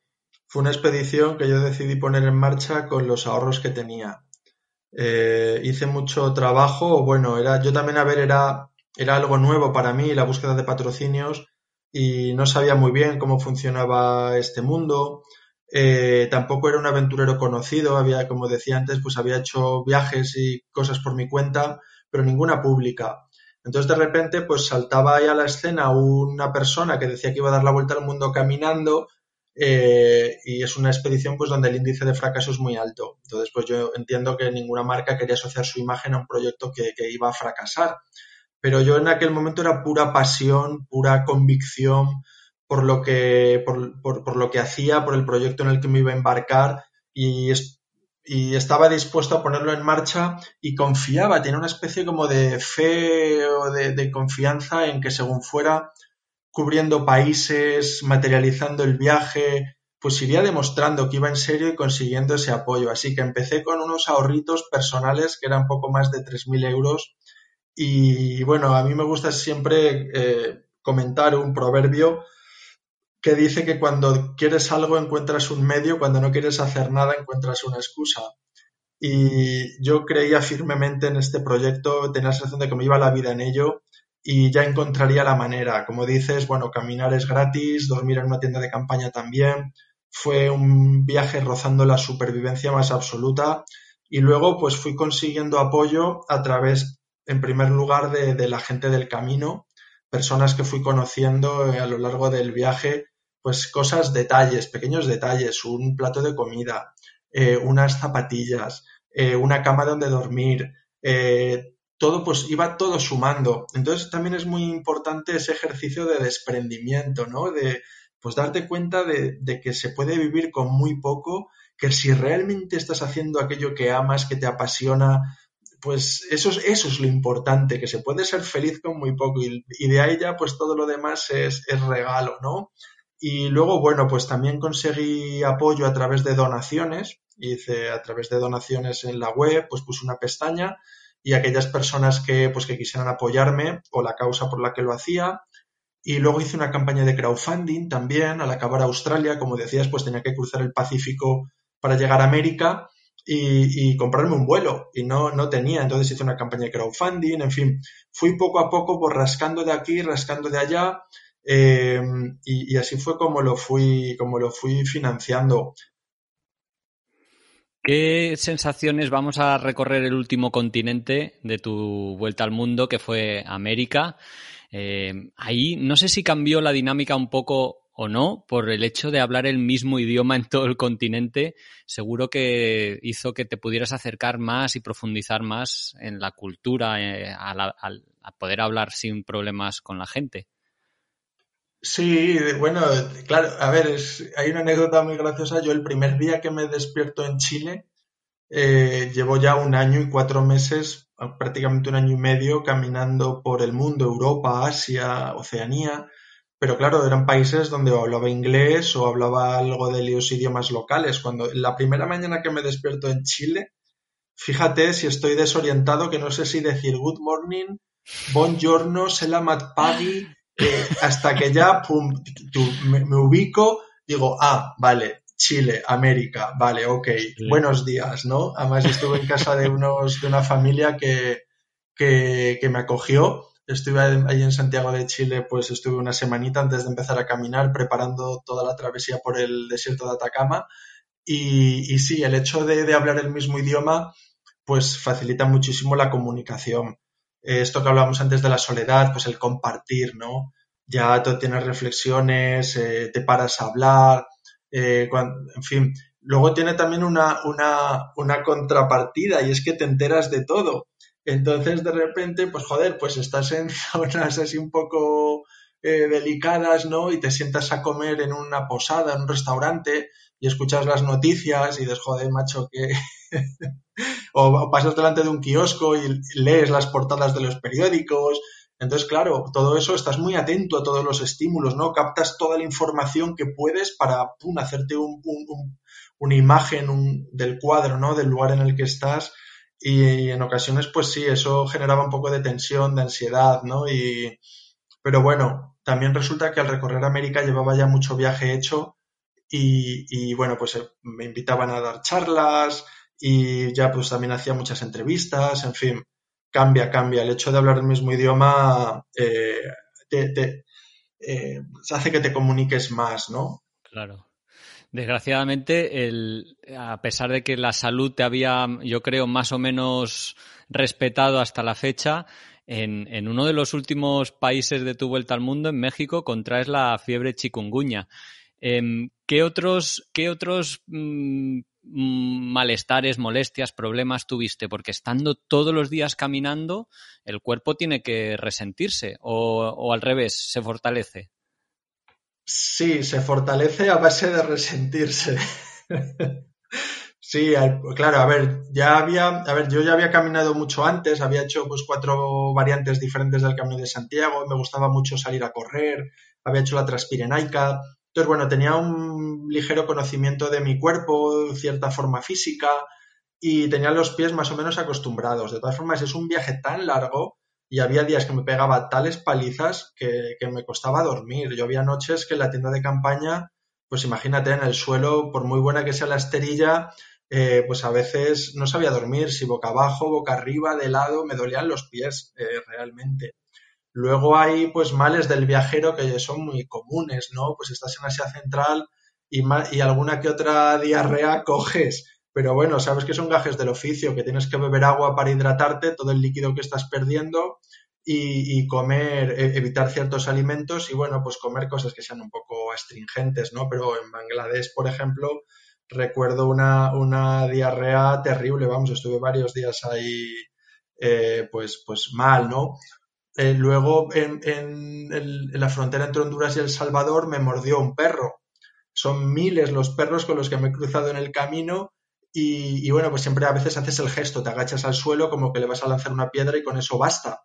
fue una expedición que yo decidí poner en marcha con los ahorros que tenía. Eh, hice mucho trabajo, bueno, era, yo también, a ver, era, era algo nuevo para mí, la búsqueda de patrocinios, y no sabía muy bien cómo funcionaba este mundo. Eh, tampoco era un aventurero conocido, había, como decía antes, pues había hecho viajes y cosas por mi cuenta, pero ninguna pública. Entonces de repente pues saltaba ahí a la escena una persona que decía que iba a dar la vuelta al mundo caminando eh, y es una expedición pues donde el índice de fracaso es muy alto. Entonces pues yo entiendo que ninguna marca quería asociar su imagen a un proyecto que, iba a fracasar. Pero yo en aquel momento era pura pasión, pura convicción por lo que, por, lo que hacía, por el proyecto en el que me iba a embarcar y, estaba dispuesto a ponerlo en marcha y confiaba, tenía una especie como de fe o de, confianza en que según fuera cubriendo países, materializando el viaje, pues iría demostrando que iba en serio y consiguiendo ese apoyo. Así que empecé con unos ahorritos personales que eran poco más de 3.000 euros. Y bueno, a mí me gusta siempre eh, comentar un proverbio que dice que cuando quieres algo encuentras un medio, cuando no quieres hacer nada encuentras una excusa. Y yo creía firmemente en este proyecto, tenía la sensación de que me iba la vida en ello y ya encontraría la manera. Como dices, bueno, caminar es gratis, dormir en una tienda de campaña también. Fue un viaje rozando la supervivencia más absoluta y luego pues fui consiguiendo apoyo a través, en primer lugar, de, la gente del camino, personas que fui conociendo eh, a lo largo del viaje, pues cosas, detalles, pequeños detalles, un plato de comida, eh, unas zapatillas, eh, una cama donde dormir, todo pues iba todo sumando. Entonces también es muy importante ese ejercicio de desprendimiento, ¿no? De pues darte cuenta de que se puede vivir con muy poco, que si realmente estás haciendo aquello que amas, que te apasiona, pues eso es, eso es lo importante, que se puede ser feliz con muy poco y, de ahí ya pues todo lo demás es, regalo, ¿no? Y luego, bueno, pues también conseguí apoyo a través de donaciones, hice a través de donaciones en la web, pues puse una pestaña y aquellas personas que, pues, que quisieran apoyarme o la causa por la que lo hacía. Y luego hice una campaña de crowdfunding también, al acabar Australia, como decías, pues tenía que cruzar el Pacífico para llegar a América y, comprarme un vuelo y no, no tenía. Entonces hice una campaña de crowdfunding, en fin, fui poco a poco por rascando de aquí, rascando de allá eh, y, así fue como lo fui, como lo fui financiando. ¿Qué sensaciones vamos a recorrer el último continente de tu vuelta al mundo, que fue América? Eh, ahí no sé si cambió la dinámica un poco o no, por el hecho de hablar el mismo idioma en todo el continente, seguro que hizo que te pudieras acercar más y profundizar más en la cultura, eh, a, poder hablar sin problemas con la gente. Sí, bueno, claro, a ver, hay una anécdota muy graciosa. Yo el primer día que me despierto en Chile, eh, llevo ya un año y cuatro meses, prácticamente un año y medio, caminando por el mundo, Europa, Asia, Oceanía, pero claro, eran países donde hablaba inglés o hablaba algo de los idiomas locales. Cuando la primera mañana que me despierto en Chile, fíjate si estoy desorientado que no sé si decir good morning, buongiorno, selamat pagi, eh, hasta que ya pum, me, ubico, digo, ah, vale, Chile, América, vale, ok, buenos días, ¿no? Además estuve en casa de unos, de una familia que, que, que me acogió Estuve ahí en Santiago de Chile, pues estuve una semanita antes de empezar a caminar, preparando toda la travesía por el desierto de Atacama. Y, sí, el hecho de, hablar el mismo idioma, pues facilita muchísimo la comunicación. esto que hablábamos antes de la soledad, pues el compartir, ¿no? Ya tú tienes reflexiones, eh, te paras a hablar, eh, en fin. Luego tiene también una, una, una contrapartida y es que te enteras de todo entonces, de repente, pues joder, pues estás en zonas así un poco eh, delicadas, ¿no? Y te sientas a comer en una posada, en un restaurante, y escuchas las noticias y dices, joder, macho, que... o pasas delante de un kiosco y lees las portadas de los periódicos Entonces, claro, todo eso estás muy atento a todos los estímulos, ¿no? Captas toda la información que puedes para pum, hacerte un, una imagen del cuadro, ¿no? Del lugar en el que estás. Y, en ocasiones, pues sí, eso generaba un poco de tensión, de ansiedad, ¿no? Y, pero bueno, también resulta que al recorrer América llevaba ya mucho viaje hecho y, y bueno, pues eh, me invitaban a dar charlas y ya pues también hacía muchas entrevistas, en fin cambia, cambia. El hecho de hablar el mismo idioma eh, te, eh, hace que te comuniques más, ¿no? Claro. Desgraciadamente, a pesar de que la salud te había, yo creo, más o menos respetado hasta la fecha, en, uno de los últimos países de tu vuelta al mundo, en México, contraes la fiebre chikungunya. Em, ¿Qué otros, qué otros mm, malestares, molestias, problemas tuviste? Porque estando todos los días caminando, el cuerpo tiene que resentirse o, al revés, se fortalece. Sí, se fortalece a base de resentirse. sí, claro, a ver, ya había, a ver, yo ya había caminado mucho antes, había hecho pues cuatro variantes diferentes del Camino de Santiago, me gustaba mucho salir a correr, había hecho la Transpirenaica, entonces, bueno, tenía un ligero conocimiento de mi cuerpo, cierta forma física y tenía los pies más o menos acostumbrados. De todas formas, es un viaje tan largo y había días que me pegaba tales palizas que, me costaba dormir. Yo había noches que en la tienda de campaña, pues imagínate, en el suelo, por muy buena que sea la esterilla, eh, pues a veces no sabía dormir, si boca abajo, boca arriba, de lado, me dolían los pies eh, realmente. Luego hay pues males del viajero que son muy comunes, ¿no? Pues estás en Asia Central y, y alguna que otra diarrea coges. Pero bueno, sabes que son gajes del oficio, que tienes que beber agua para hidratarte, todo el líquido que estás perdiendo y, comer, e, evitar ciertos alimentos y bueno, pues comer cosas que sean un poco astringentes, ¿no? Pero en Bangladesh, por ejemplo, recuerdo una, una diarrea terrible, vamos, estuve varios días ahí eh, pues, pues mal, ¿no? Eh, luego, en, la frontera entre Honduras y El Salvador, me mordió un perro. Son miles los perros con los que me he cruzado en el camino y, bueno, pues siempre a veces haces el gesto, te agachas al suelo como que le vas a lanzar una piedra y con eso basta.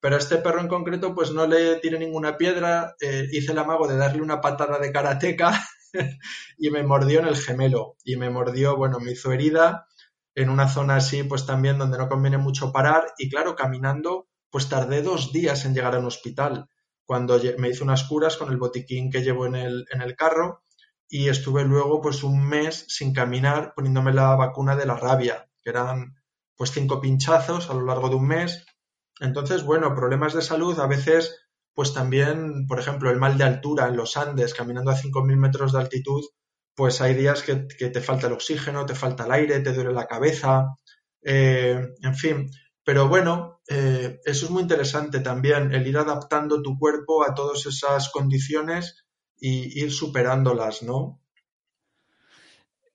Pero a este perro en concreto, pues no le tiré ninguna piedra, eh, hice el amago de darle una patada de karateca y me mordió en el gemelo. Y me mordió, bueno, me hizo herida en una zona así, pues también donde no conviene mucho parar. Y claro, caminando pues tardé dos días en llegar a un hospital, cuando me hice unas curas con el botiquín que llevo en el, en el carro y estuve luego pues un mes sin caminar poniéndome la vacuna de la rabia, que eran pues cinco pinchazos a lo largo de un mes. Entonces, bueno, problemas de salud a veces pues también, por ejemplo, el mal de altura en los Andes, caminando a 5.000 metros de altitud, pues hay días que, te falta el oxígeno, te falta el aire, te duele la cabeza, eh, en fin, pero bueno, eh, eso es muy interesante también, el ir adaptando tu cuerpo a todas esas condiciones y ir superándolas, ¿no?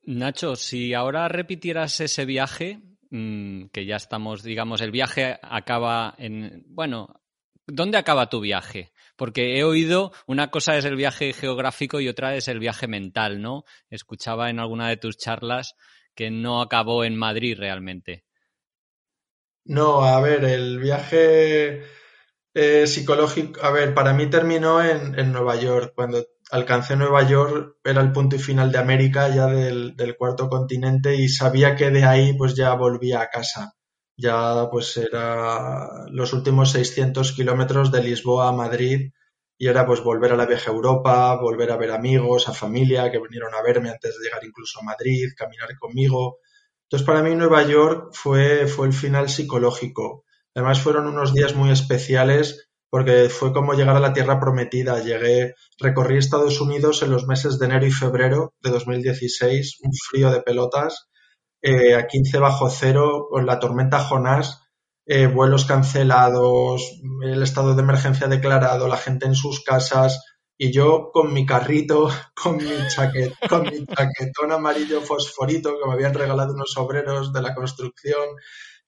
Nacho, si ahora repitieras ese viaje, mm, que ya estamos, digamos, el viaje acaba en, bueno, ¿dónde acaba tu viaje? Porque he oído, una cosa es el viaje geográfico y otra es el viaje mental, ¿no? Escuchaba en alguna de tus charlas que no acabó en Madrid realmente. No, a ver, el viaje eh, psicológico, a ver, para mí terminó en, en, Nueva York. Cuando alcancé Nueva York era el punto y final de América, ya del, cuarto continente, y sabía que de ahí pues ya volvía a casa. Ya pues era los últimos 600 kilómetros de Lisboa a Madrid y era pues volver a la vieja Europa, volver a ver amigos, a familia que vinieron a verme antes de llegar incluso a Madrid, caminar conmigo entonces, para mí Nueva York fue, fue el final psicológico. Además, fueron unos días muy especiales porque fue como llegar a la Tierra Prometida. Llegué, recorrí Estados Unidos en los meses de enero y febrero de 2016, un frío de pelotas, eh, a 15 bajo cero, con la tormenta Jonás, eh, vuelos cancelados, el estado de emergencia declarado, la gente en sus casas, y yo con mi carrito, con mi, con mi chaquetón amarillo fosforito que me habían regalado unos obreros de la construcción,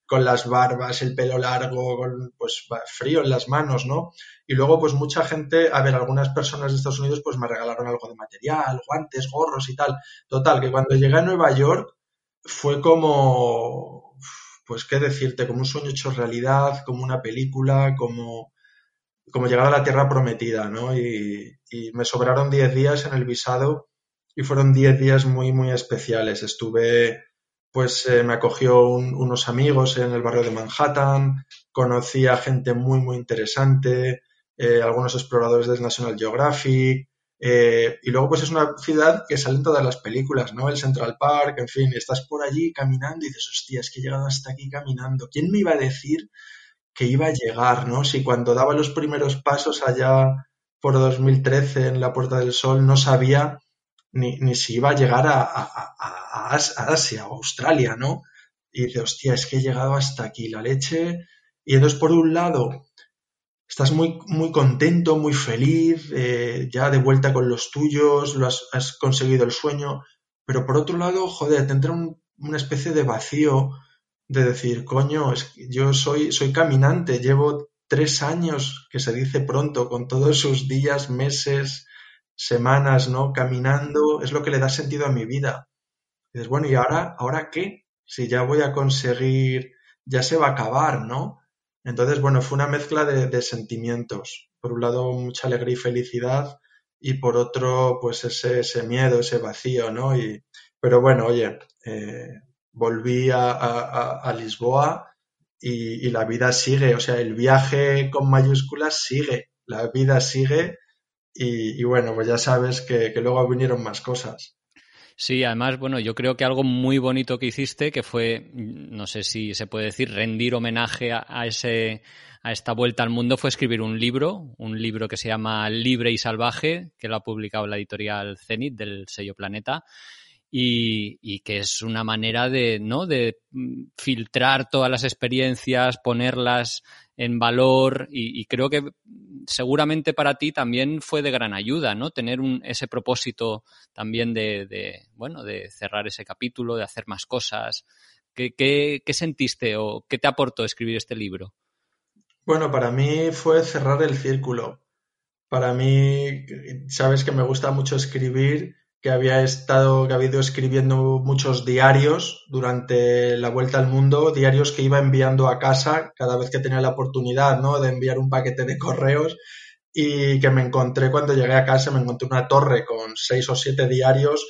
con las barbas, el pelo largo, con pues frío en las manos, ¿no? Y luego pues mucha gente, a ver, algunas personas de Estados Unidos pues me regalaron algo de material, guantes, gorros y tal. Total, que cuando llegué a Nueva York fue como, pues qué decirte, como un sueño hecho realidad, como una película, como como llegar a la tierra prometida, ¿no? Y, me sobraron 10 días en el visado y fueron 10 días muy, muy especiales. Estuve, pues eh, me acogió unos amigos en el barrio de Manhattan, conocí a gente muy, muy interesante, eh, algunos exploradores del National Geographic, eh, y luego pues es una ciudad que sale en todas las películas, ¿no? El Central Park, en fin, estás por allí caminando y dices, hostia, es que he llegado hasta aquí caminando. ¿Quién me iba a decir que iba a llegar, ¿no? Si cuando daba los primeros pasos allá por 2013 en la Puerta del Sol no sabía ni, si iba a llegar a, a, Asia o Australia, ¿no? Y dice, hostia, es que he llegado hasta aquí, la leche. Y entonces, por un lado, estás muy, muy contento, muy feliz, eh, ya de vuelta con los tuyos, lo has, conseguido el sueño, pero por otro lado, joder, te entra una especie de vacío de decir, coño, es yo soy, soy caminante, llevo tres años, que se dice pronto, con todos sus días, meses, semanas, ¿no? Caminando, es lo que le da sentido a mi vida. Dices, bueno, ¿y ahora, ahora qué? Si ya voy a conseguir, ya se va a acabar, ¿no? Entonces, bueno, fue una mezcla de, sentimientos. Por un lado, mucha alegría y felicidad, y por otro, pues ese, ese miedo, ese vacío, ¿no? Y, pero bueno, oye, eh, volví a, Lisboa y, la vida sigue, o sea, el viaje con mayúsculas sigue, la vida sigue y, bueno, pues ya sabes que, luego vinieron más cosas. Sí, además, bueno, yo creo que algo muy bonito que hiciste, que fue, no sé si se puede decir, rendir homenaje a, ese, a esta vuelta al mundo, fue escribir un libro, un libro que se llama Libre y Salvaje, que lo ha publicado la editorial Zenit del sello Planeta y, que es una manera de, ¿no? de mm, filtrar todas las experiencias, ponerlas en valor y, creo que seguramente para ti también fue de gran ayuda, ¿no? Tener un, ese propósito también de, bueno, de cerrar ese capítulo, de hacer más cosas. ¿Qué, qué sentiste o qué te aportó escribir este libro? Bueno, para mí fue cerrar el círculo. Para mí, sabes que me gusta mucho escribir que había estado, que había ido escribiendo muchos diarios durante la vuelta al mundo, diarios que iba enviando a casa cada vez que tenía la oportunidad, ¿no? De enviar un paquete de correos y que me encontré cuando llegué a casa, me encontré una torre con seis o siete diarios.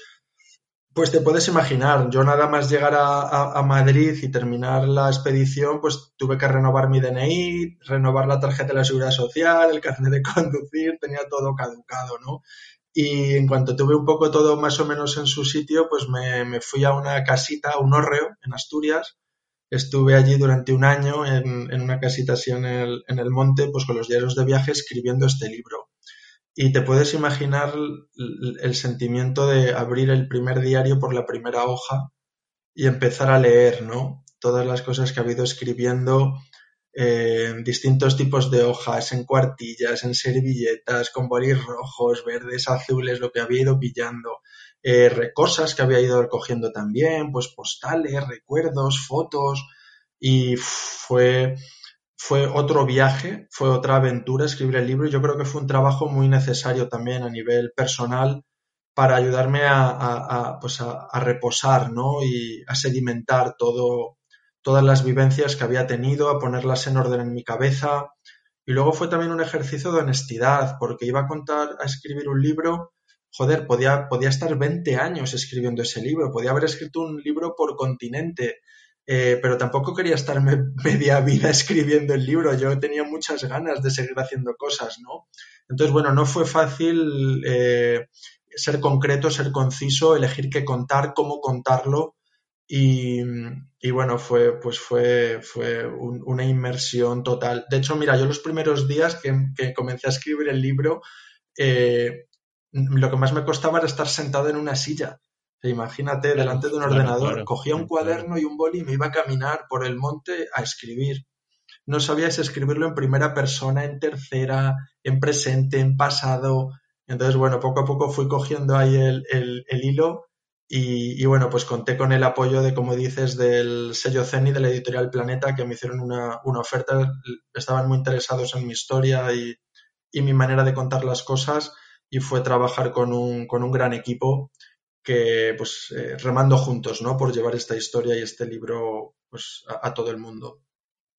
Pues te puedes imaginar, yo nada más llegar a, Madrid y terminar la expedición, pues tuve que renovar mi DNI, renovar la tarjeta de la seguridad social, el carnet de conducir, tenía todo caducado, ¿no? Y en cuanto tuve un poco todo más o menos en su sitio, pues me, fui a una casita, un hórreo en Asturias. Estuve allí durante un año en, una casita así en el, en el monte, pues con los diarios de viaje escribiendo este libro. Y te puedes imaginar el sentimiento de abrir el primer diario por la primera hoja y empezar a leer, ¿no? Todas las cosas que ha ido escribiendo en distintos tipos de hojas, en cuartillas, en servilletas, con bolis rojos, verdes, azules, lo que había ido pillando, eh, cosas que había ido recogiendo también, pues postales, recuerdos, fotos, y fue, fue otro viaje, fue otra aventura escribir el libro, y yo creo que fue un trabajo muy necesario también a nivel personal para ayudarme a, pues a, a reposar, ¿no? Y a sedimentar todo, todas las vivencias que había tenido, a ponerlas en orden en mi cabeza. Y luego fue también un ejercicio de honestidad, porque iba a contar, a escribir un libro, joder, podía, podía estar 20 años escribiendo ese libro, podía haber escrito un libro por continente, eh, pero tampoco quería estarme media vida escribiendo el libro, yo tenía muchas ganas de seguir haciendo cosas, ¿no? Entonces, bueno, no fue fácil eh, ser concreto, ser conciso, elegir qué contar, cómo contarlo, y, bueno, fue, pues fue, fue una inmersión total. De hecho, mira, yo los primeros días que, comencé a escribir el libro, eh, lo que más me costaba era estar sentado en una silla. imagínate, delante de un ordenador, cogía un cuaderno y un boli y me iba a caminar por el monte a escribir. No sabía si escribirlo en primera persona, en tercera, en presente, en pasado. Entonces, bueno, poco a poco fui cogiendo ahí el, el hilo y, bueno, pues conté con el apoyo de, como dices, del sello CENI, de la editorial Planeta, que me hicieron una, oferta, estaban muy interesados en mi historia y, mi manera de contar las cosas y fue trabajar con un, con un gran equipo que, pues, eh, remando juntos, ¿no? Por llevar esta historia y este libro, pues, a todo el mundo.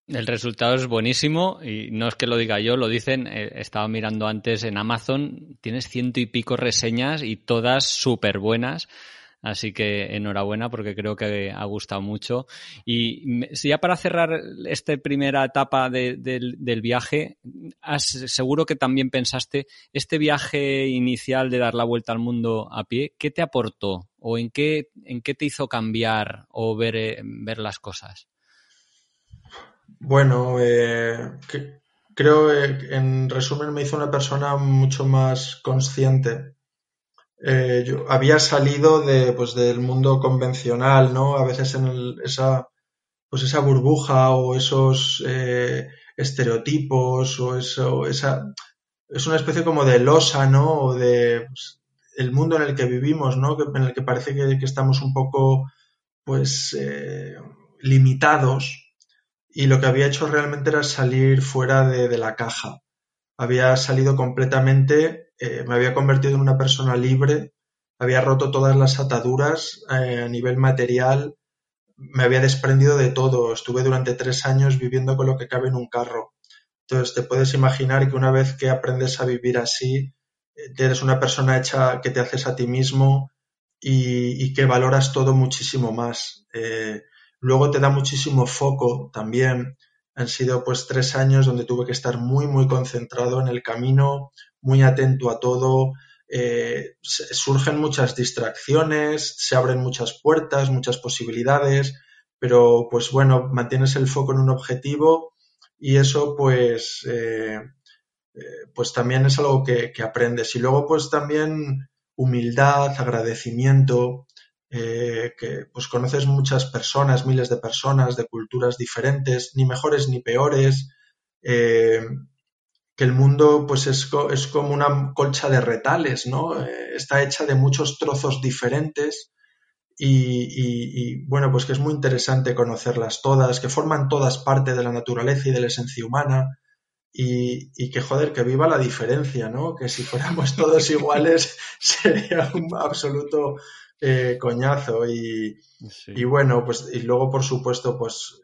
El resultado es buenísimo y no es que lo diga yo, lo dicen, eh, estaba mirando antes en Amazon, tienes ciento y pico reseñas y todas súper buenas. Así que enhorabuena porque creo que ha gustado mucho. Y ya para cerrar esta primera etapa del viaje, seguro que también pensaste, este viaje inicial de dar la vuelta al mundo a pie, ¿qué te aportó? ¿O en qué, en qué te hizo cambiar o ver, eh, ver las cosas? Bueno, eh, creo que en resumen me hizo una persona mucho más consciente. Eh, yo había salido de, pues, del mundo convencional, ¿no? A veces en esa, pues esa burbuja o esos eh, estereotipos o eso, esa, es una especie como de losa, ¿no? O de pues, el mundo en el que vivimos, ¿no? En el que parece que, que estamos un poco, pues, limitados y lo que había hecho realmente era salir fuera de, la caja. Había salido completamente, eh, me había convertido en una persona libre, había roto todas las ataduras eh, a nivel material, me había desprendido de todo. Estuve durante tres años viviendo con lo que cabe en un carro. Entonces te puedes imaginar que una vez que aprendes a vivir así, eh, eres una persona hecha que te haces a ti mismo y, que valoras todo muchísimo más. Luego te da muchísimo foco también. Han sido pues tres años donde tuve que estar muy, muy concentrado en el camino, muy atento a todo. Eh, surgen muchas distracciones, se abren muchas puertas, muchas posibilidades, pero pues bueno, mantienes el foco en un objetivo y eso pues, eh, eh, pues también es algo que, que aprendes. Y luego pues también humildad, agradecimiento, eh, que pues conoces muchas personas, miles de personas de culturas diferentes, ni mejores ni peores, eh, que el mundo pues es, es, como una colcha de retales, ¿no? Eh, está hecha de muchos trozos diferentes y, bueno, pues que es muy interesante conocerlas todas, que forman todas parte de la naturaleza y de la esencia humana. Y, y, que joder, que viva la diferencia, ¿no? Que si fuéramos todos iguales sería un absoluto eh, coñazo y, y, bueno, pues y luego por supuesto pues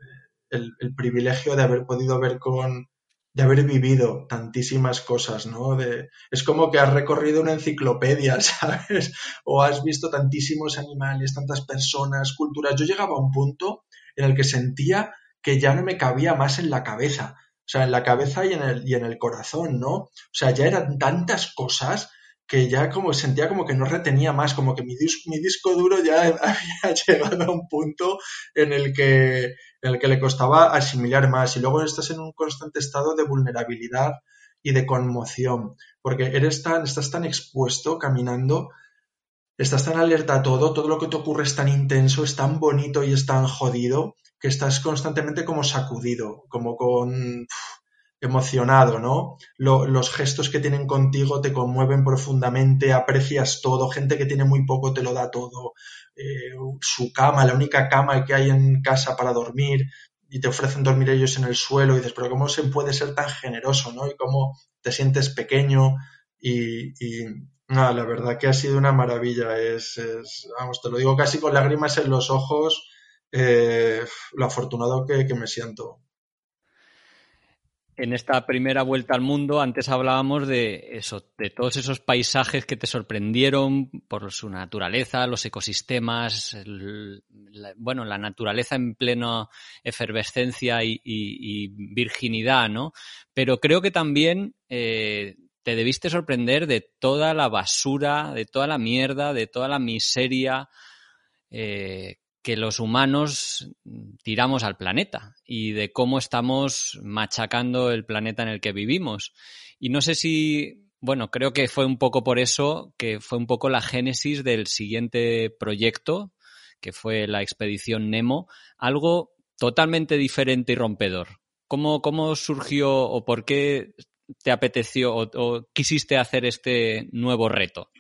el, privilegio de haber podido ver con, de haber vivido tantísimas cosas, ¿no? De, es como que has recorrido una enciclopedia, ¿sabes? O has visto tantísimos animales, tantas personas, culturas. Yo llegaba a un punto en el que sentía que ya no me cabía más en la cabeza. O sea, en la cabeza y en el, y en el corazón, ¿no? O sea, ya eran tantas cosas que ya como sentía como que no retenía más, como que mi, disco duro ya había llegado a un punto en el que, en el que le costaba asimilar más. Y luego estás en un constante estado de vulnerabilidad y de conmoción, porque eres tan, estás tan expuesto caminando, estás tan alerta a todo, todo lo que te ocurre es tan intenso, es tan bonito y es tan jodido, que estás constantemente como sacudido, como con emocionado, ¿no? los gestos que tienen contigo te conmueven profundamente, aprecias todo, gente que tiene muy poco te lo da todo, eh, su cama, la única cama que hay en casa para dormir y te ofrecen dormir ellos en el suelo y dices, pero ¿cómo se puede ser tan generoso, ¿no? Y cómo te sientes pequeño y, y la verdad que ha sido una maravilla, es, vamos, te lo digo casi con lágrimas en los ojos, eh, lo afortunado que me siento en esta primera vuelta al mundo, antes hablábamos de eso, de todos esos paisajes que te sorprendieron por su naturaleza, los ecosistemas, bueno, la naturaleza en plena efervescencia y, virginidad, ¿no? Pero creo que también eh, te debiste sorprender de toda la basura, de toda la mierda, de toda la miseria eh, que los humanos tiramos al planeta y de cómo estamos machacando el planeta en el que vivimos. Y no sé si, bueno, creo que fue un poco por eso que fue un poco la génesis del siguiente proyecto, que fue la expedición Nemo, algo totalmente diferente y rompedor. ¿Cómo, cómo surgió o por qué te apeteció o quisiste hacer este nuevo reto?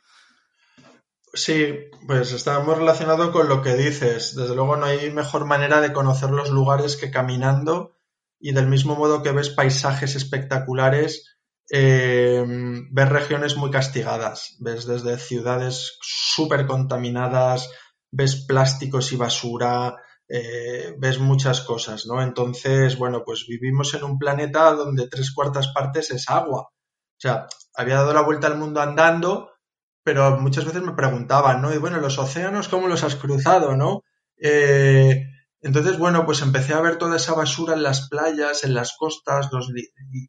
Sí, pues está muy relacionado con lo que dices. Desde luego no hay mejor manera de conocer los lugares que caminando y del mismo modo que ves paisajes espectaculares, eh, ves regiones muy castigadas. Ves desde ciudades súper contaminadas, ves plásticos y basura, eh, ves muchas cosas, ¿no? Entonces, bueno, pues vivimos en un planeta donde tres cuartas partes es agua. O sea, había dado la vuelta al mundo andando, pero muchas veces me preguntaban, ¿no? Y bueno, los océanos, ¿cómo los has cruzado, no? Eh, entonces, bueno, pues empecé a ver toda esa basura en las playas, en las costas,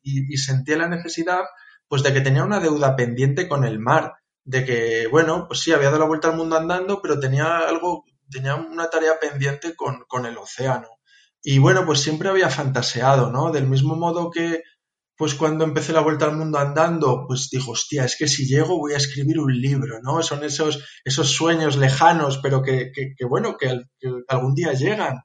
y, y, sentía la necesidad, pues, de que tenía una deuda pendiente con el mar, de que, bueno, pues sí, había dado la vuelta al mundo andando, pero tenía algo, tenía una tarea pendiente con, con el océano. Y bueno, pues siempre había fantaseado, ¿no? Del mismo modo que, pues cuando empecé la vuelta al mundo andando, pues dijo, hostia, es que si llego voy a escribir un libro, ¿no? Son esos, esos sueños lejanos, pero que, que, bueno, que, algún día llegan.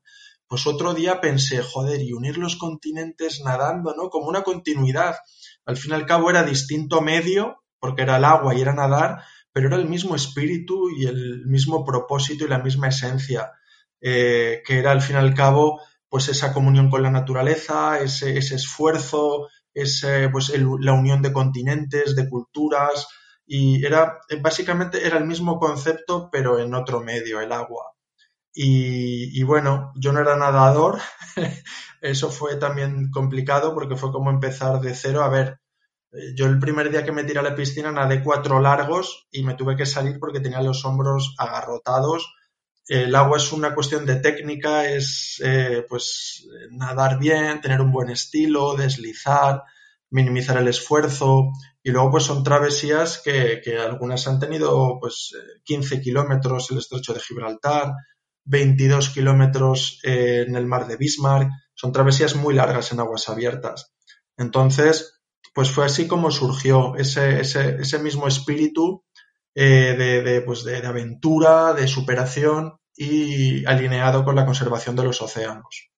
Pues otro día pensé, joder, y unir los continentes nadando, ¿no? Como una continuidad. Al fin y al cabo era distinto medio, porque era el agua y era nadar, pero era el mismo espíritu y el mismo propósito y la misma esencia, eh, que era al fin y al cabo, pues esa comunión con la naturaleza, ese esfuerzo, es pues la unión de continentes, de culturas, y era básicamente era el mismo concepto, pero en otro medio, el agua. Y, bueno, yo no era nadador, eso fue también complicado porque fue como empezar de cero. A ver, yo el primer día que me tiré a la piscina nadé cuatro largos y me tuve que salir porque tenía los hombros agarrotados. El agua es una cuestión de técnica, es eh, pues nadar bien, tener un buen estilo, deslizar, minimizar el esfuerzo y luego pues son travesías que, algunas han tenido pues 15 kilómetros el estrecho de Gibraltar, 22 kilómetros en el mar de Bismarck, son travesías muy largas en aguas abiertas. Entonces, pues fue así como surgió ese, ese, mismo espíritu eh, de, pues de aventura, de superación y alineado con la conservación de los océanos.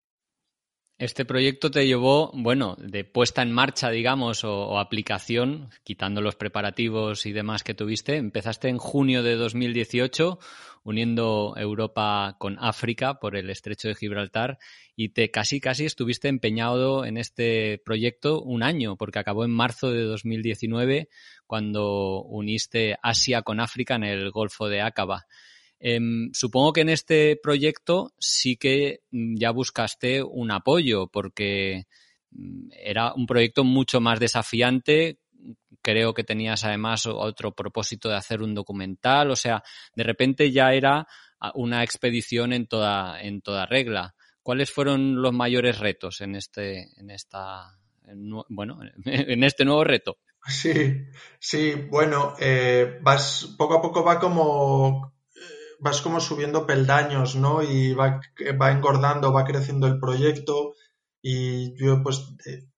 Este proyecto te llevó, bueno, de puesta en marcha, digamos, o, aplicación, quitando los preparativos y demás que tuviste. Empezaste en junio de 2018, uniendo Europa con África por el estrecho de Gibraltar, y te casi, casi estuviste empeñado en este proyecto un año, porque acabó en marzo de 2019, cuando uniste Asia con África en el Golfo de Aqaba. Em, supongo que en este proyecto sí que mm, ya buscaste un apoyo porque mm, era un proyecto mucho más desafiante. Creo que tenías además otro propósito de hacer un documental. O sea, de repente ya era ah, una expedición en toda, en toda regla. ¿Cuáles fueron los mayores retos en este, en esta, bueno, en este nuevo reto? Sí, sí, bueno, eh, vas, poco a poco va como vas como subiendo peldaños, ¿no? Y va, va engordando, va creciendo el proyecto y yo pues eh,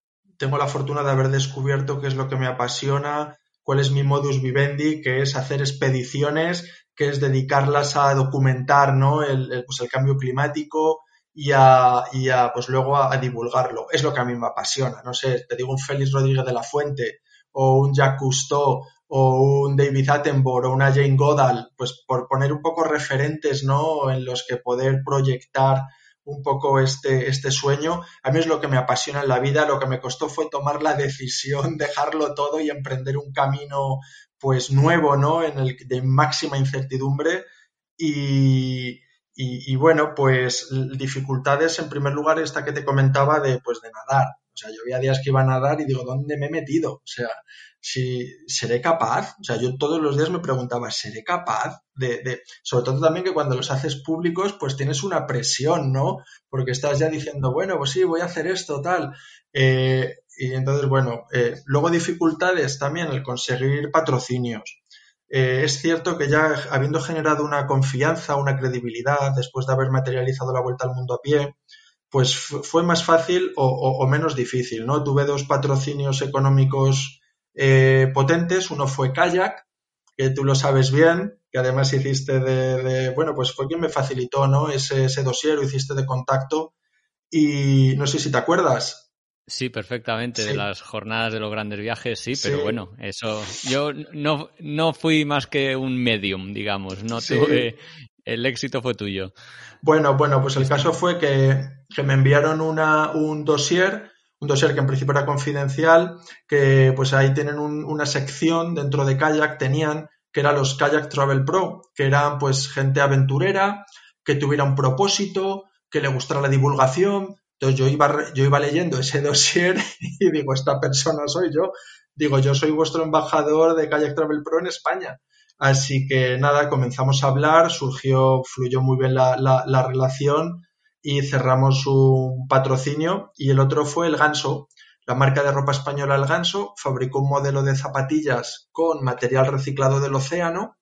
tengo la fortuna de haber descubierto qué es lo que me apasiona, cuál es mi modus vivendi, que es hacer expediciones, que es dedicarlas a documentar, ¿no? El, pues el cambio climático y a, y a pues luego a, divulgarlo. Es lo que a mí me apasiona. No sé, te digo un Félix Rodríguez de la Fuente o un Jacques Cousteau o un David Attenborough o una Jane Goodall, pues por poner un poco referentes, ¿no? En los que poder proyectar un poco este, este sueño. A mí es lo que me apasiona en la vida, lo que me costó fue tomar la decisión, dejarlo todo y emprender un camino pues nuevo, ¿no? En el de máxima incertidumbre y, y, bueno, pues dificultades en primer lugar esta que te comentaba de pues de nadar. O sea, yo había días que iba a nadar y digo, ¿dónde me he metido? O sea, si seré capaz, o sea, yo todos los días me preguntaba, ¿seré capaz de, de, sobre todo también que cuando los haces públicos, pues tienes una presión, ¿no? Porque estás ya diciendo, bueno, pues sí, voy a hacer esto, tal. Eh, y entonces, bueno, eh, luego dificultades también el conseguir patrocinios. Eh, es cierto que ya habiendo generado una confianza, una credibilidad, después de haber materializado la vuelta al mundo a pie, pues fue más fácil o, o, o menos difícil, ¿no? Tuve dos patrocinios económicos eh, potentes. Uno fue Kayak, que tú lo sabes bien, que además hiciste de, bueno, pues fue quien me facilitó, ¿no? Ese, ese dossier, lo hiciste de contacto y no sé si te acuerdas. Sí, perfectamente, de las jornadas de los grandes viajes, sí, pero bueno, eso, yo no, no fui más que un medium, digamos, no tuve, el éxito fue tuyo. Bueno, bueno, pues el caso fue que, me enviaron una, un dossier un dossier que en principio era confidencial, que pues ahí tienen una sección dentro de Kayak, tenían, que eran los Kayak Travel Pro, que eran pues gente aventurera, que tuviera un propósito, que le gustara la divulgación. Entonces yo iba, yo iba leyendo ese dossier y digo, esta persona soy yo. Digo, yo soy vuestro embajador de Kayak Travel Pro en España. Así que nada, comenzamos a hablar, surgió, fluyó muy bien la, la relación y cerramos un patrocinio y el otro fue el Ganso. La marca de ropa española El Ganso fabricó un modelo de zapatillas con material reciclado del océano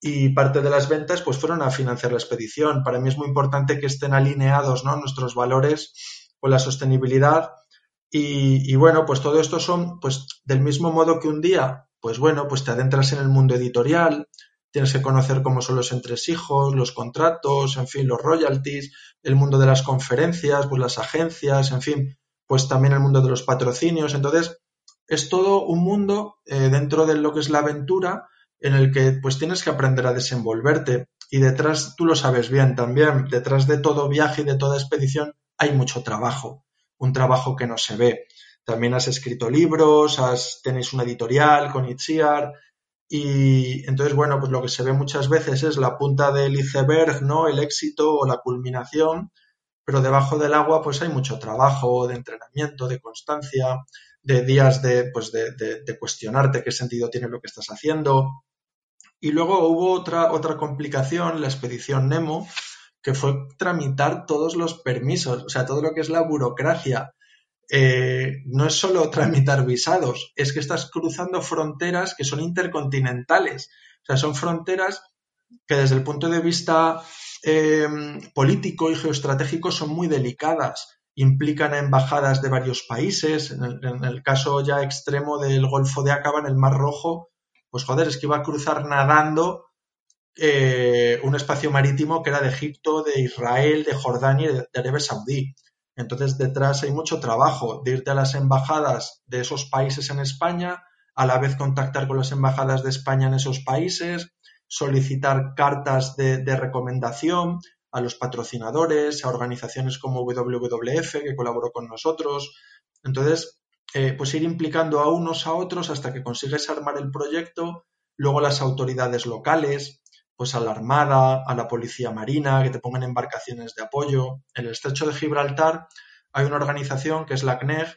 y parte de las ventas pues fueron a financiar la expedición. Para mí es muy importante que estén alineados ¿no? nuestros valores con la sostenibilidad y, bueno, pues todo esto son pues del mismo modo que un día, pues bueno, pues te adentras en el mundo editorial, tienes que conocer cómo son los entresijos, los contratos, en fin, los royalties, el mundo de las conferencias, pues las agencias, en fin, pues también el mundo de los patrocinios. Entonces, es todo un mundo eh, dentro de lo que es la aventura en el que pues tienes que aprender a desenvolverte y detrás, tú lo sabes bien también, detrás de todo viaje y de toda expedición hay mucho trabajo, un trabajo que no se ve. También has escrito libros, has, tenéis una editorial con Itziar y entonces, bueno, pues lo que se ve muchas veces es la punta del iceberg, ¿no? El éxito o la culminación, pero debajo del agua pues hay mucho trabajo de entrenamiento, de constancia, de días de, pues de, de cuestionarte qué sentido tiene lo que estás haciendo, y luego hubo otra, otra complicación, la expedición Nemo, que fue tramitar todos los permisos, o sea, todo lo que es la burocracia. Eh, no es solo tramitar visados, es que estás cruzando fronteras que son intercontinentales. O sea, son fronteras que desde el punto de vista em, político y geoestratégico son muy delicadas. Implican embajadas de varios países. En el, caso ya extremo del Golfo de Aqaba, en el Mar Rojo, pues joder, es que iba a cruzar nadando eh, un espacio marítimo que era de Egipto, de Israel, de Jordania y de, Arabia Saudí. Entonces detrás hay mucho trabajo de irte a las embajadas de esos países en España, a la vez contactar con las embajadas de España en esos países, solicitar cartas de, recomendación a los patrocinadores, a organizaciones como WWF que colaboró con nosotros. Entonces, eh, pues ir implicando a unos a otros hasta que consigues armar el proyecto, luego las autoridades locales, pues a la Armada, a la Policía Marina, que te pongan embarcaciones de apoyo. En el estrecho de Gibraltar hay una organización que es la CNEG,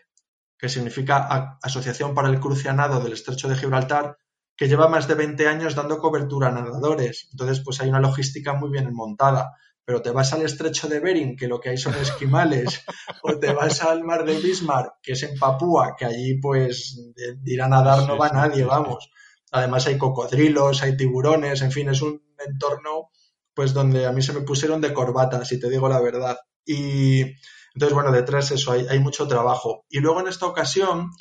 que significa Asociación para el Crucianado del Estrecho de Gibraltar, que lleva más de 20 años dando cobertura a nadadores. Entonces, pues hay una logística muy bien montada pero te vas al estrecho de Bering, que lo que hay son esquimales, o te vas al mar de Bismarck, que es en Papúa, que allí pues de, ir a nadar no va nadie, vamos. Además hay cocodrilos, hay tiburones, en fin, es un entorno pues donde a mí se me pusieron de corbata, si te digo la verdad. Y entonces, bueno, detrás eso, hay, mucho trabajo. Y luego en esta ocasión,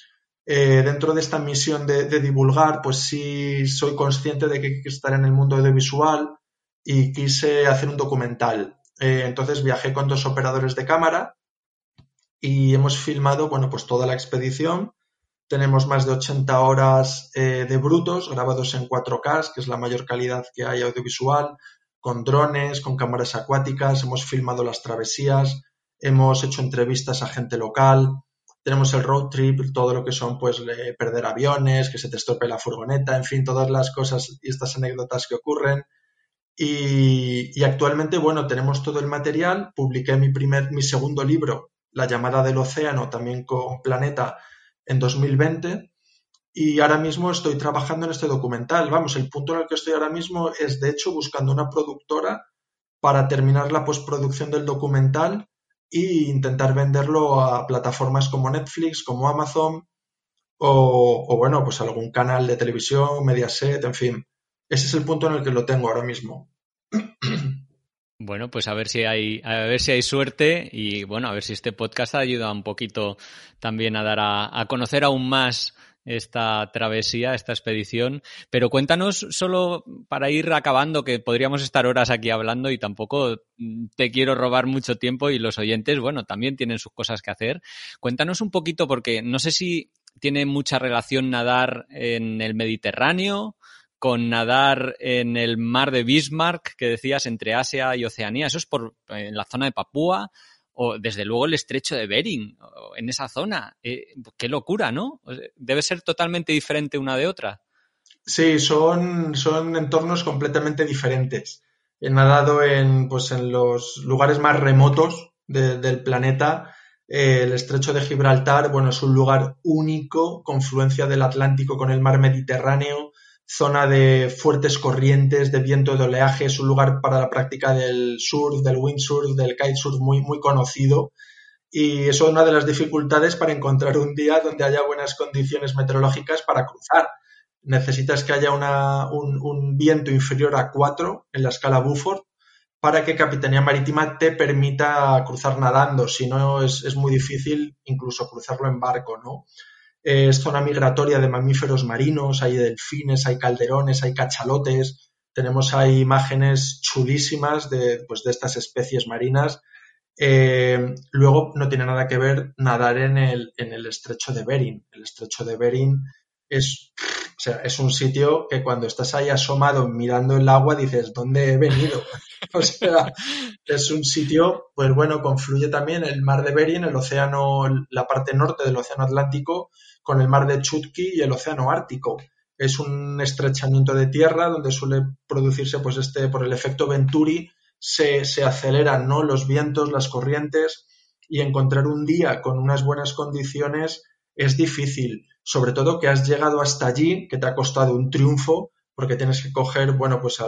eh, dentro de esta misión de, de, divulgar, pues sí soy consciente de que hay que estar en el mundo audiovisual, y quise hacer un documental. Eh, entonces viajé con dos operadores de cámara y hemos filmado, bueno, pues toda la expedición. Tenemos más de 80 horas eh, de brutos grabados en 4K, que es la mayor calidad que hay audiovisual, con drones, con cámaras acuáticas, hemos filmado las travesías, hemos hecho entrevistas a gente local, tenemos el road trip, todo lo que son pues perder aviones, que se te estropee la furgoneta, en fin, todas las cosas y estas anécdotas que ocurren. Y, actualmente, bueno, tenemos todo el material. Publiqué mi primer, mi segundo libro, La llamada del océano, también con Planeta, en 2020. Y ahora mismo estoy trabajando en este documental. Vamos, el punto en el que estoy ahora mismo es, de hecho, buscando una productora para terminar la postproducción del documental e intentar venderlo a plataformas como Netflix, como Amazon o, o bueno, pues algún canal de televisión, Mediaset, en fin. Ese es el punto en el que lo tengo ahora mismo. Bueno, pues a ver si hay, a ver si hay suerte y bueno, a ver si este podcast ayuda un poquito también a dar a, conocer aún más esta travesía, esta expedición. Pero cuéntanos solo para ir acabando, que podríamos estar horas aquí hablando y tampoco te quiero robar mucho tiempo y los oyentes, bueno, también tienen sus cosas que hacer. Cuéntanos un poquito porque no sé si tiene mucha relación nadar en el Mediterráneo con nadar en el mar de Bismarck, que decías, entre Asia y Oceanía. Eso es por en la zona de Papúa o desde luego el estrecho de Bering, en esa zona. Eh, qué locura, ¿no? Debe ser totalmente diferente una de otra. Sí, son, son entornos completamente diferentes. he nadado en, pues, en los lugares más remotos del planeta. Eh, el estrecho de Gibraltar, bueno, es un lugar único, confluencia del Atlántico con el mar Mediterráneo, zona de fuertes corrientes, de viento de oleaje, es un lugar para la práctica del surf, del windsurf, del kitesurf muy, muy conocido. Y eso es una de las dificultades para encontrar un día donde haya buenas condiciones meteorológicas para cruzar necesitas que haya un, viento inferior a 4 en la escala Buford para que Capitanía Marítima te permita cruzar nadando, si no es, muy difícil incluso cruzarlo en barco, ¿no? Es zona migratoria de mamíferos marinos, hay delfines, hay calderones, hay cachalotes, tenemos ahí imágenes chulísimas de, pues, de estas especies marinas. Eh, luego no tiene nada que ver nadar en el, en el estrecho de Bering. El estrecho de Bering es o sea, es un sitio que cuando estás ahí asomado mirando el agua dices, ¿dónde he venido? o sea, es un sitio, pues bueno, confluye también el mar de Bering, el océano, la parte norte del océano Atlántico, con el mar de Chutki y el océano Ártico. Es un estrechamiento de tierra donde suele producirse, pues este, por el efecto Venturi, se, se aceleran, ¿no? Los vientos, las corrientes, y encontrar un día con unas buenas condiciones es difícil sobre todo que has llegado hasta allí, que te ha costado un triunfo, porque tienes que coger, bueno, pues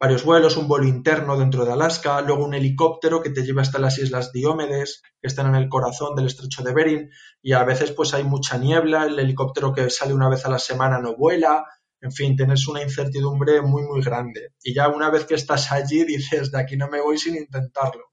varios, vuelos, un vuelo interno dentro de Alaska, luego un helicóptero que te lleva hasta las Islas Diómedes, que están en el corazón del estrecho de Bering, y a veces pues hay mucha niebla, el helicóptero que sale una vez a la semana no vuela, en fin, tienes una incertidumbre muy, muy grande. Y ya una vez que estás allí dices, de aquí no me voy sin intentarlo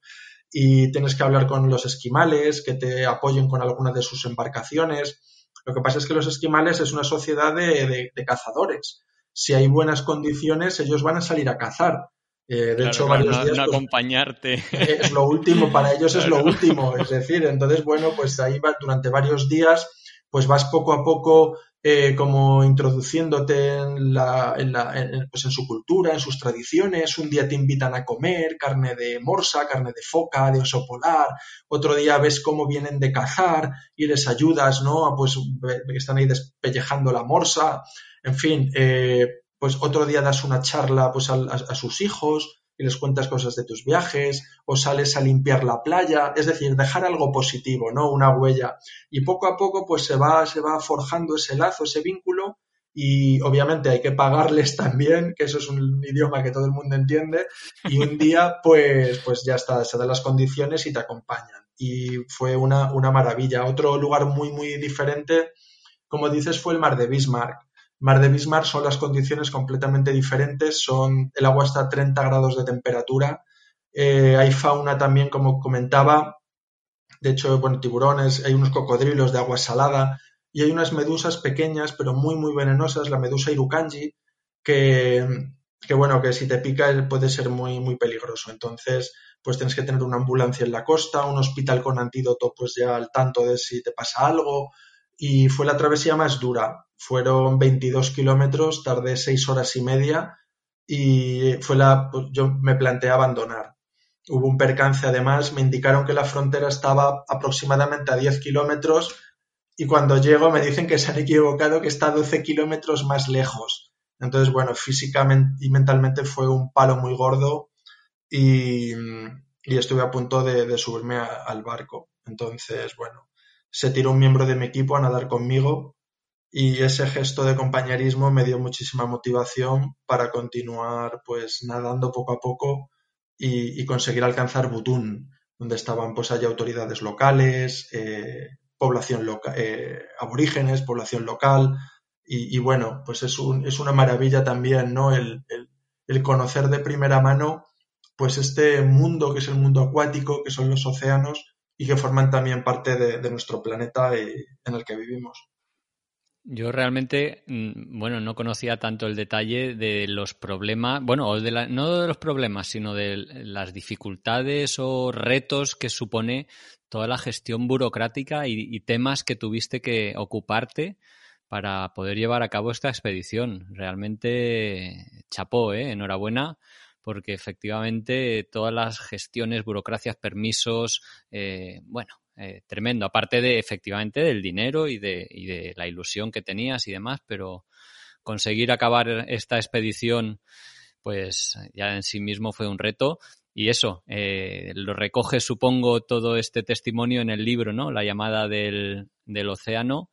y tienes que hablar con los esquimales que te apoyen con algunas de sus embarcaciones. Lo que pasa es que los esquimales es una sociedad de, cazadores. Si hay buenas condiciones, ellos van a salir a cazar. Eh, de hecho, varios no, días. No pues, acompañarte. Es lo último, para ellos es lo último. Es decir, entonces, bueno, pues ahí va, durante varios días, pues vas poco a poco eh, como introduciéndote en, la, en, la, pues en su cultura, en sus tradiciones. Un día te invitan a comer carne de morsa, carne de foca, de oso polar. Otro día ves cómo vienen de cazar y les ayudas, ¿no? Pues están ahí despellejando la morsa. En fin, eh, pues otro día das una charla pues a sus hijos y les cuentas cosas de tus viajes, o sales a limpiar la playa, es decir, dejar algo positivo, ¿no? Una huella. Y poco a poco, pues se va, se va forjando ese lazo, ese vínculo, y obviamente hay que pagarles también, que eso es un idioma que todo el mundo entiende, y un día, pues, pues ya está, se dan las condiciones y te acompañan. Y fue una, una maravilla. Otro lugar muy, muy diferente, como dices, fue el mar de Bismarck. Mar de Bismarck son las condiciones completamente diferentes, son, el agua está a 30 grados de temperatura, eh, hay fauna también, como comentaba, de hecho, bueno, tiburones, hay unos cocodrilos de agua salada y hay unas medusas pequeñas pero muy, muy venenosas, la medusa irukanji, que, que bueno, que si te pica puede ser muy, muy peligroso. Entonces, pues tienes que tener una ambulancia en la costa, un hospital con antídoto, pues ya al tanto de si te pasa algo, y fue la travesía más dura. Fueron 22 kilómetros, tardé 6 horas y media y fue la, pues, yo me planteé abandonar. Hubo un percance además, me indicaron que la frontera estaba aproximadamente a 10 kilómetros y cuando llego me dicen que se han equivocado, que está a 12 kilómetros más lejos. Entonces, bueno, físicamente y mentalmente fue un palo muy gordo y, estuve a punto de, subirme al barco. Entonces, bueno, se tiró un miembro de mi equipo a nadar conmigo y ese gesto de compañerismo me dio muchísima motivación para continuar pues nadando poco a poco y, conseguir alcanzar Butún, donde estaban pues allí autoridades locales, eh, población eh, aborígenes, población local y, bueno, pues es, un, es, una maravilla también, ¿no? El, el conocer de primera mano pues este mundo que es el mundo acuático, que son los océanos, y que forman también parte de, nuestro planeta en el que vivimos. Yo realmente, mm, bueno, no conocía tanto el detalle de los problemas, bueno, de no de los problemas, sino de las dificultades o retos que supone toda la gestión burocrática y, temas que tuviste que ocuparte para poder llevar a cabo esta expedición. Realmente chapó, ¿eh? enhorabuena porque efectivamente todas las gestiones, burocracias, permisos, eh, bueno, eh, tremendo, aparte de efectivamente del dinero y de, y de la ilusión que tenías y demás, pero conseguir acabar esta expedición pues ya en sí mismo fue un reto. Y eso, eh, lo recoge, supongo, todo este testimonio en el libro, ¿no? La llamada del, del océano,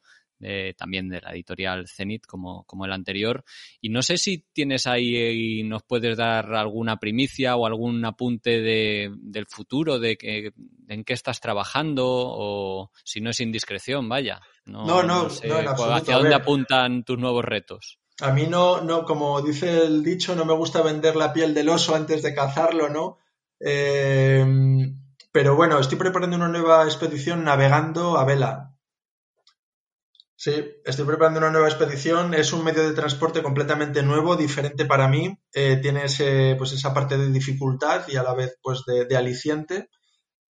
también de la editorial Zenit como, como el anterior. Y no sé si tienes ahí y nos puedes dar alguna primicia o algún apunte de, del futuro, de que, en qué estás trabajando o si no es indiscreción, vaya. No, no, no, ¿Hacia dónde apuntan tus nuevos retos? A mí no, no, como dice el dicho, no me gusta vender la piel del oso antes de cazarlo, ¿no? Eh, pero bueno, estoy preparando una nueva expedición navegando a vela. Sí, estoy preparando una nueva expedición. Es un medio de transporte completamente nuevo, diferente para mí. Eh, tiene pues esa parte de dificultad y a la vez pues de, aliciente.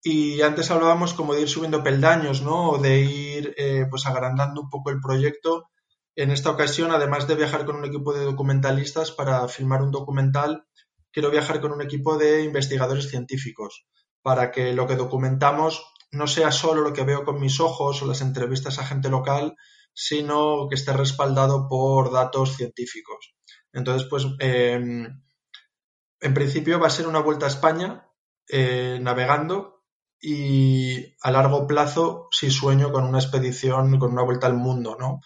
Y antes hablábamos como de ir subiendo peldaños, ¿no? O de ir eh, pues agrandando un poco el proyecto. En esta ocasión, además de viajar con un equipo de documentalistas para filmar un documental, quiero viajar con un equipo de investigadores científicos para que lo que documentamos no sea solo lo que veo con mis ojos o las entrevistas a gente local, sino que esté respaldado por datos científicos. Entonces, pues, em, en principio va a ser una vuelta a España eh, navegando y a largo plazo sí sueño con una expedición, con una vuelta al mundo, ¿no?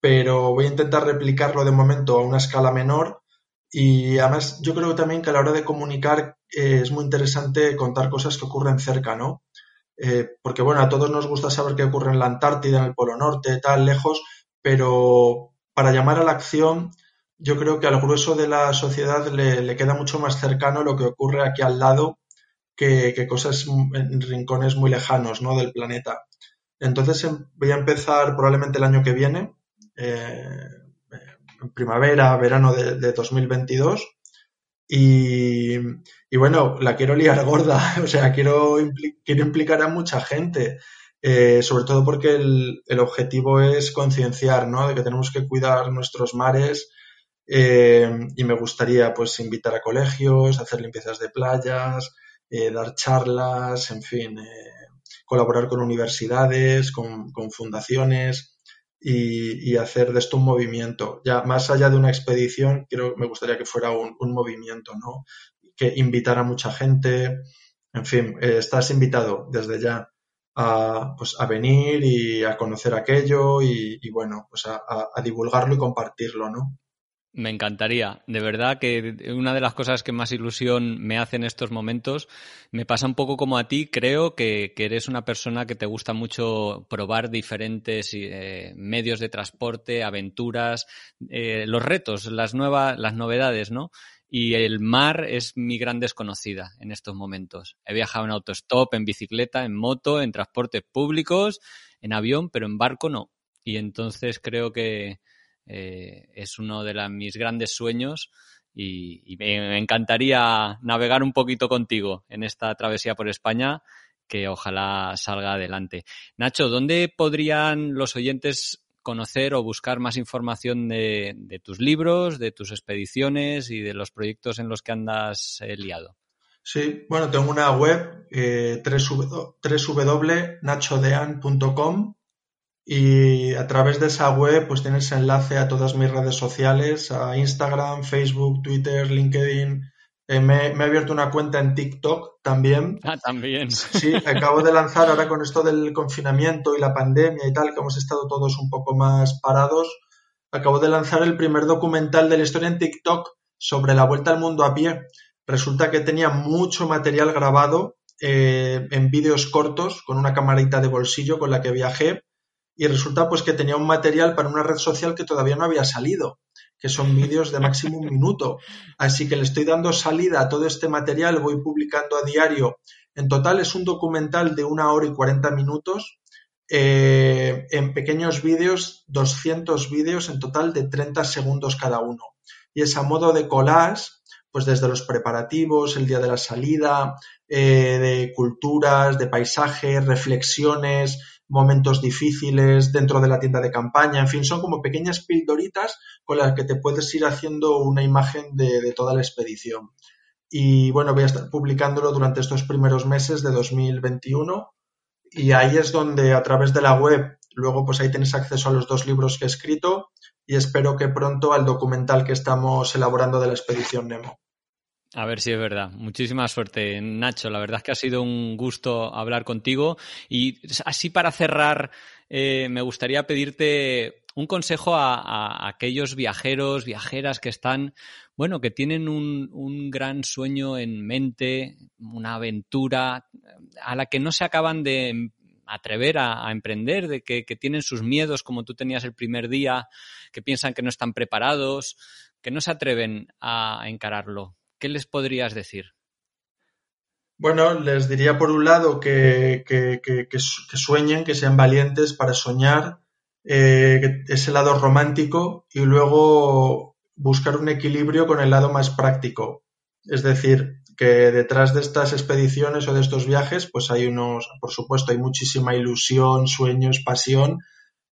Pero voy a intentar replicarlo de momento a una escala menor y además yo creo también que a la hora de comunicar eh, es muy interesante contar cosas que ocurren cerca, ¿no? Eh, porque bueno, a todos nos gusta saber qué ocurre en la Antártida, en el Polo Norte, tal, lejos, pero para llamar a la acción, yo creo que al grueso de la sociedad le, queda mucho más cercano lo que ocurre aquí al lado que, cosas en rincones muy lejanos ¿no? del planeta. Entonces em, voy a empezar probablemente el año que viene, eh, en primavera, verano de, de 2022, y, bueno, la quiero liar gorda, o sea, quiero, quiero implicar a mucha gente, eh, sobre todo porque el, objetivo es concienciar, ¿no? De que tenemos que cuidar nuestros mares eh, y me gustaría, pues, invitar a colegios, hacer limpiezas de playas, eh, dar charlas, en fin, colaborar con universidades, con, con fundaciones y, hacer de esto un movimiento. Ya más allá de una expedición, creo me gustaría que fuera un, movimiento, ¿no? Que invitara a mucha gente. En fin, eh, estás invitado desde ya a, pues, a venir y a conocer aquello y, bueno, pues a, a divulgarlo y compartirlo, ¿no? Me encantaría. De verdad que una de las cosas que más ilusión me hace en estos momentos, me pasa un poco como a ti, creo que, eres una persona que te gusta mucho probar diferentes eh, medios de transporte, aventuras, eh, los retos, las nuevas, las novedades, ¿no? Y el mar es mi gran desconocida en estos momentos. He viajado en autostop, en bicicleta, en moto, en transportes públicos, en avión, pero en barco no. Y entonces creo que, eh, es uno de mis grandes sueños y, me encantaría navegar un poquito contigo en esta travesía por España que ojalá salga adelante. Nacho, ¿dónde podrían los oyentes conocer o buscar más información de, tus libros, de tus expediciones y de los proyectos en los que andas eh, liado? Sí, bueno, tengo una web, eh, www.nachodean.com y a través de esa web pues tienes enlace a todas mis redes sociales, a Instagram, Facebook, Twitter, LinkedIn. Eh, me, he abierto una cuenta en TikTok también. Ah, también. Sí, acabo de lanzar ahora con esto del confinamiento y la pandemia y tal, que hemos estado todos un poco más parados. Acabo de lanzar el primer documental de la historia en TikTok sobre la vuelta al mundo a pie. Resulta que tenía mucho material grabado eh, en vídeos cortos con una camarita de bolsillo con la que viajé y resulta pues que tenía un material para una red social que todavía no había salido, que son vídeos de máximo un minuto. Así que le estoy dando salida a todo este material, voy publicando a diario. En total es un documental de una hora y cuarenta minutos, eh, en pequeños vídeos, 200 vídeos en total de 30 segundos cada uno. Y es a modo de collage, pues desde los preparativos, el día de la salida, eh, de culturas, de paisajes, reflexiones, momentos difíciles dentro de la tienda de campaña, en fin, son como pequeñas pildoritas con las que te puedes ir haciendo una imagen de, toda la expedición. Y bueno, voy a estar publicándolo durante estos primeros meses de 2021 y ahí es donde a través de la web, luego pues ahí tienes acceso a los dos libros que he escrito y espero que pronto al documental que estamos elaborando de la expedición Nemo. A ver si es verdad. Muchísima suerte, Nacho. La verdad es que ha sido un gusto hablar contigo. Y así para cerrar, eh, me gustaría pedirte un consejo a, aquellos viajeros, viajeras que están, bueno, que tienen un, gran sueño en mente, una aventura a la que no se acaban de atrever a, emprender, de que, que, tienen sus miedos como tú tenías el primer día, que piensan que no están preparados, que no se atreven a encararlo. ¿Qué les podrías decir? Bueno, les diría por un lado que, sueñen, que sean valientes para soñar, eh, ese lado romántico y luego buscar un equilibrio con el lado más práctico. Es decir, que detrás de estas expediciones o de estos viajes, pues hay unos, por supuesto, hay muchísima ilusión, sueños, pasión,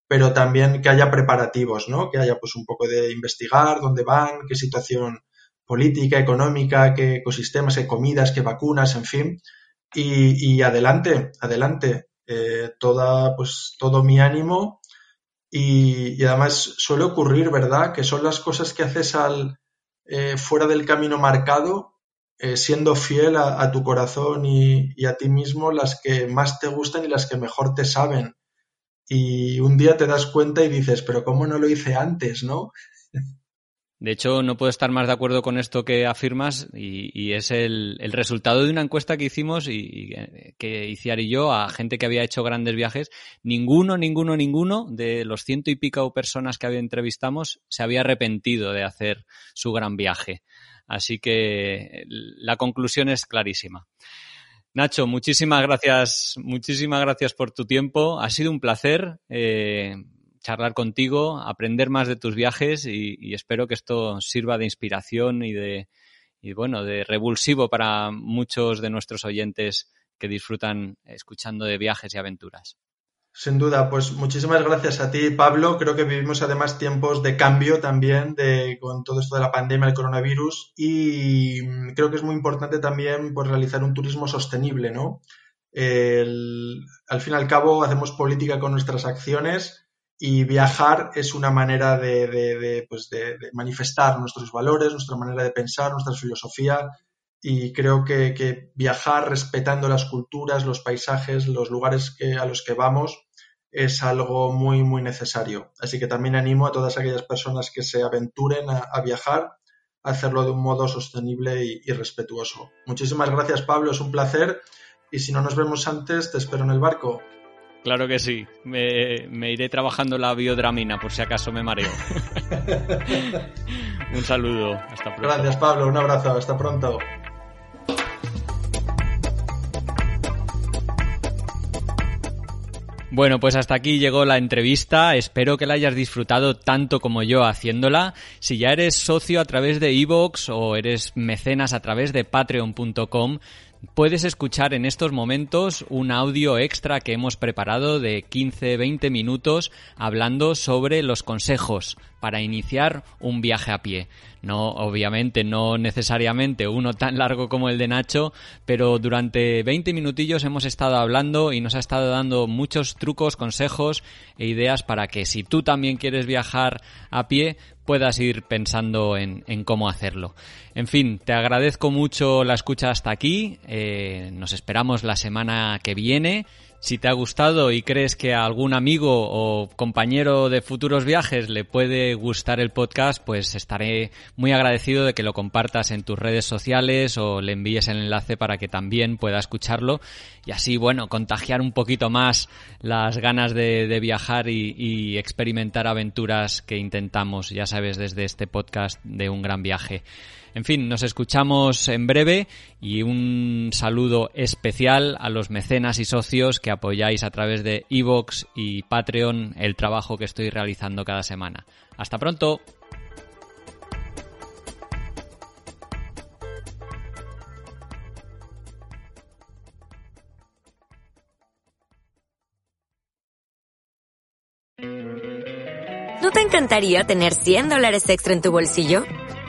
pero también que haya preparativos, ¿no? Que haya pues un poco de investigar dónde van, qué situación política, económica, qué ecosistemas, qué comidas, qué vacunas, en fin. Y, adelante, adelante. Eh, toda, pues, todo mi ánimo. Y, además suele ocurrir, ¿verdad? Que son las cosas que haces al eh, fuera del camino marcado, eh, siendo fiel a, tu corazón y, y, a ti mismo, las que más te gustan y las que mejor te saben. Y un día te das cuenta y dices, pero ¿cómo no lo hice antes, no? De hecho, no puedo estar más de acuerdo con esto que afirmas y, es el, resultado de una encuesta que hicimos y, que Iciar y yo a gente que había hecho grandes viajes. Ninguno, ninguno, ninguno de los ciento y pico personas que había entrevistamos se había arrepentido de hacer su gran viaje. Así que la conclusión es clarísima. Nacho, muchísimas gracias, muchísimas gracias por tu tiempo. Ha sido un placer. Eh, charlar contigo, aprender más de tus viajes y, espero que esto sirva de inspiración y de y bueno, de revulsivo para muchos de nuestros oyentes que disfrutan escuchando de viajes y aventuras. Sin duda, pues muchísimas gracias a ti, Pablo. Creo que vivimos además tiempos de cambio también de, con todo esto de la pandemia del coronavirus y creo que es muy importante también pues, realizar un turismo sostenible, ¿no? al fin y al cabo hacemos política con nuestras acciones y viajar es una manera pues de, manifestar nuestros valores, nuestra manera de pensar, nuestra filosofía. Y creo que, viajar respetando las culturas, los paisajes, los lugares a los que vamos es algo muy, muy necesario. Así que también animo a todas aquellas personas que se aventuren a, viajar a hacerlo de un modo sostenible y respetuoso. Muchísimas gracias, Pablo. Es un placer. Y si no nos vemos antes, te espero en el barco. Claro que sí. Me, iré trabajando la biodramina por si acaso me mareo. un saludo. Hasta pronto. Gracias, Pablo. Un abrazo. Hasta pronto. Bueno, pues hasta aquí llegó la entrevista. Espero que la hayas disfrutado tanto como yo haciéndola. Si ya eres socio a través de Evox o eres mecenas a través de patreon.com, puedes escuchar en estos momentos un audio extra que hemos preparado de 15-20 minutos hablando sobre los consejos para iniciar un viaje a pie. No, obviamente, no necesariamente uno tan largo como el de Nacho, pero durante 20 minutillos hemos estado hablando y nos ha estado dando muchos trucos, consejos e ideas para que si tú también quieres viajar a pie, puedas ir pensando en, cómo hacerlo. En fin, te agradezco mucho la escucha hasta aquí. Eh, nos esperamos la semana que viene. Si te ha gustado y crees que a algún amigo o compañero de futuros viajes le puede gustar el podcast, pues estaré muy agradecido de que lo compartas en tus redes sociales o le envíes el enlace para que también pueda escucharlo y así, bueno, contagiar un poquito más las ganas de, viajar y, experimentar aventuras que intentamos, ya sabes, desde este podcast de un gran viaje. En fin, nos escuchamos en breve y un saludo especial a los mecenas y socios que apoyáis a través de Evox y Patreon el trabajo que estoy realizando cada semana. Hasta pronto. ¿No te encantaría tener 100 dólares extra en tu bolsillo?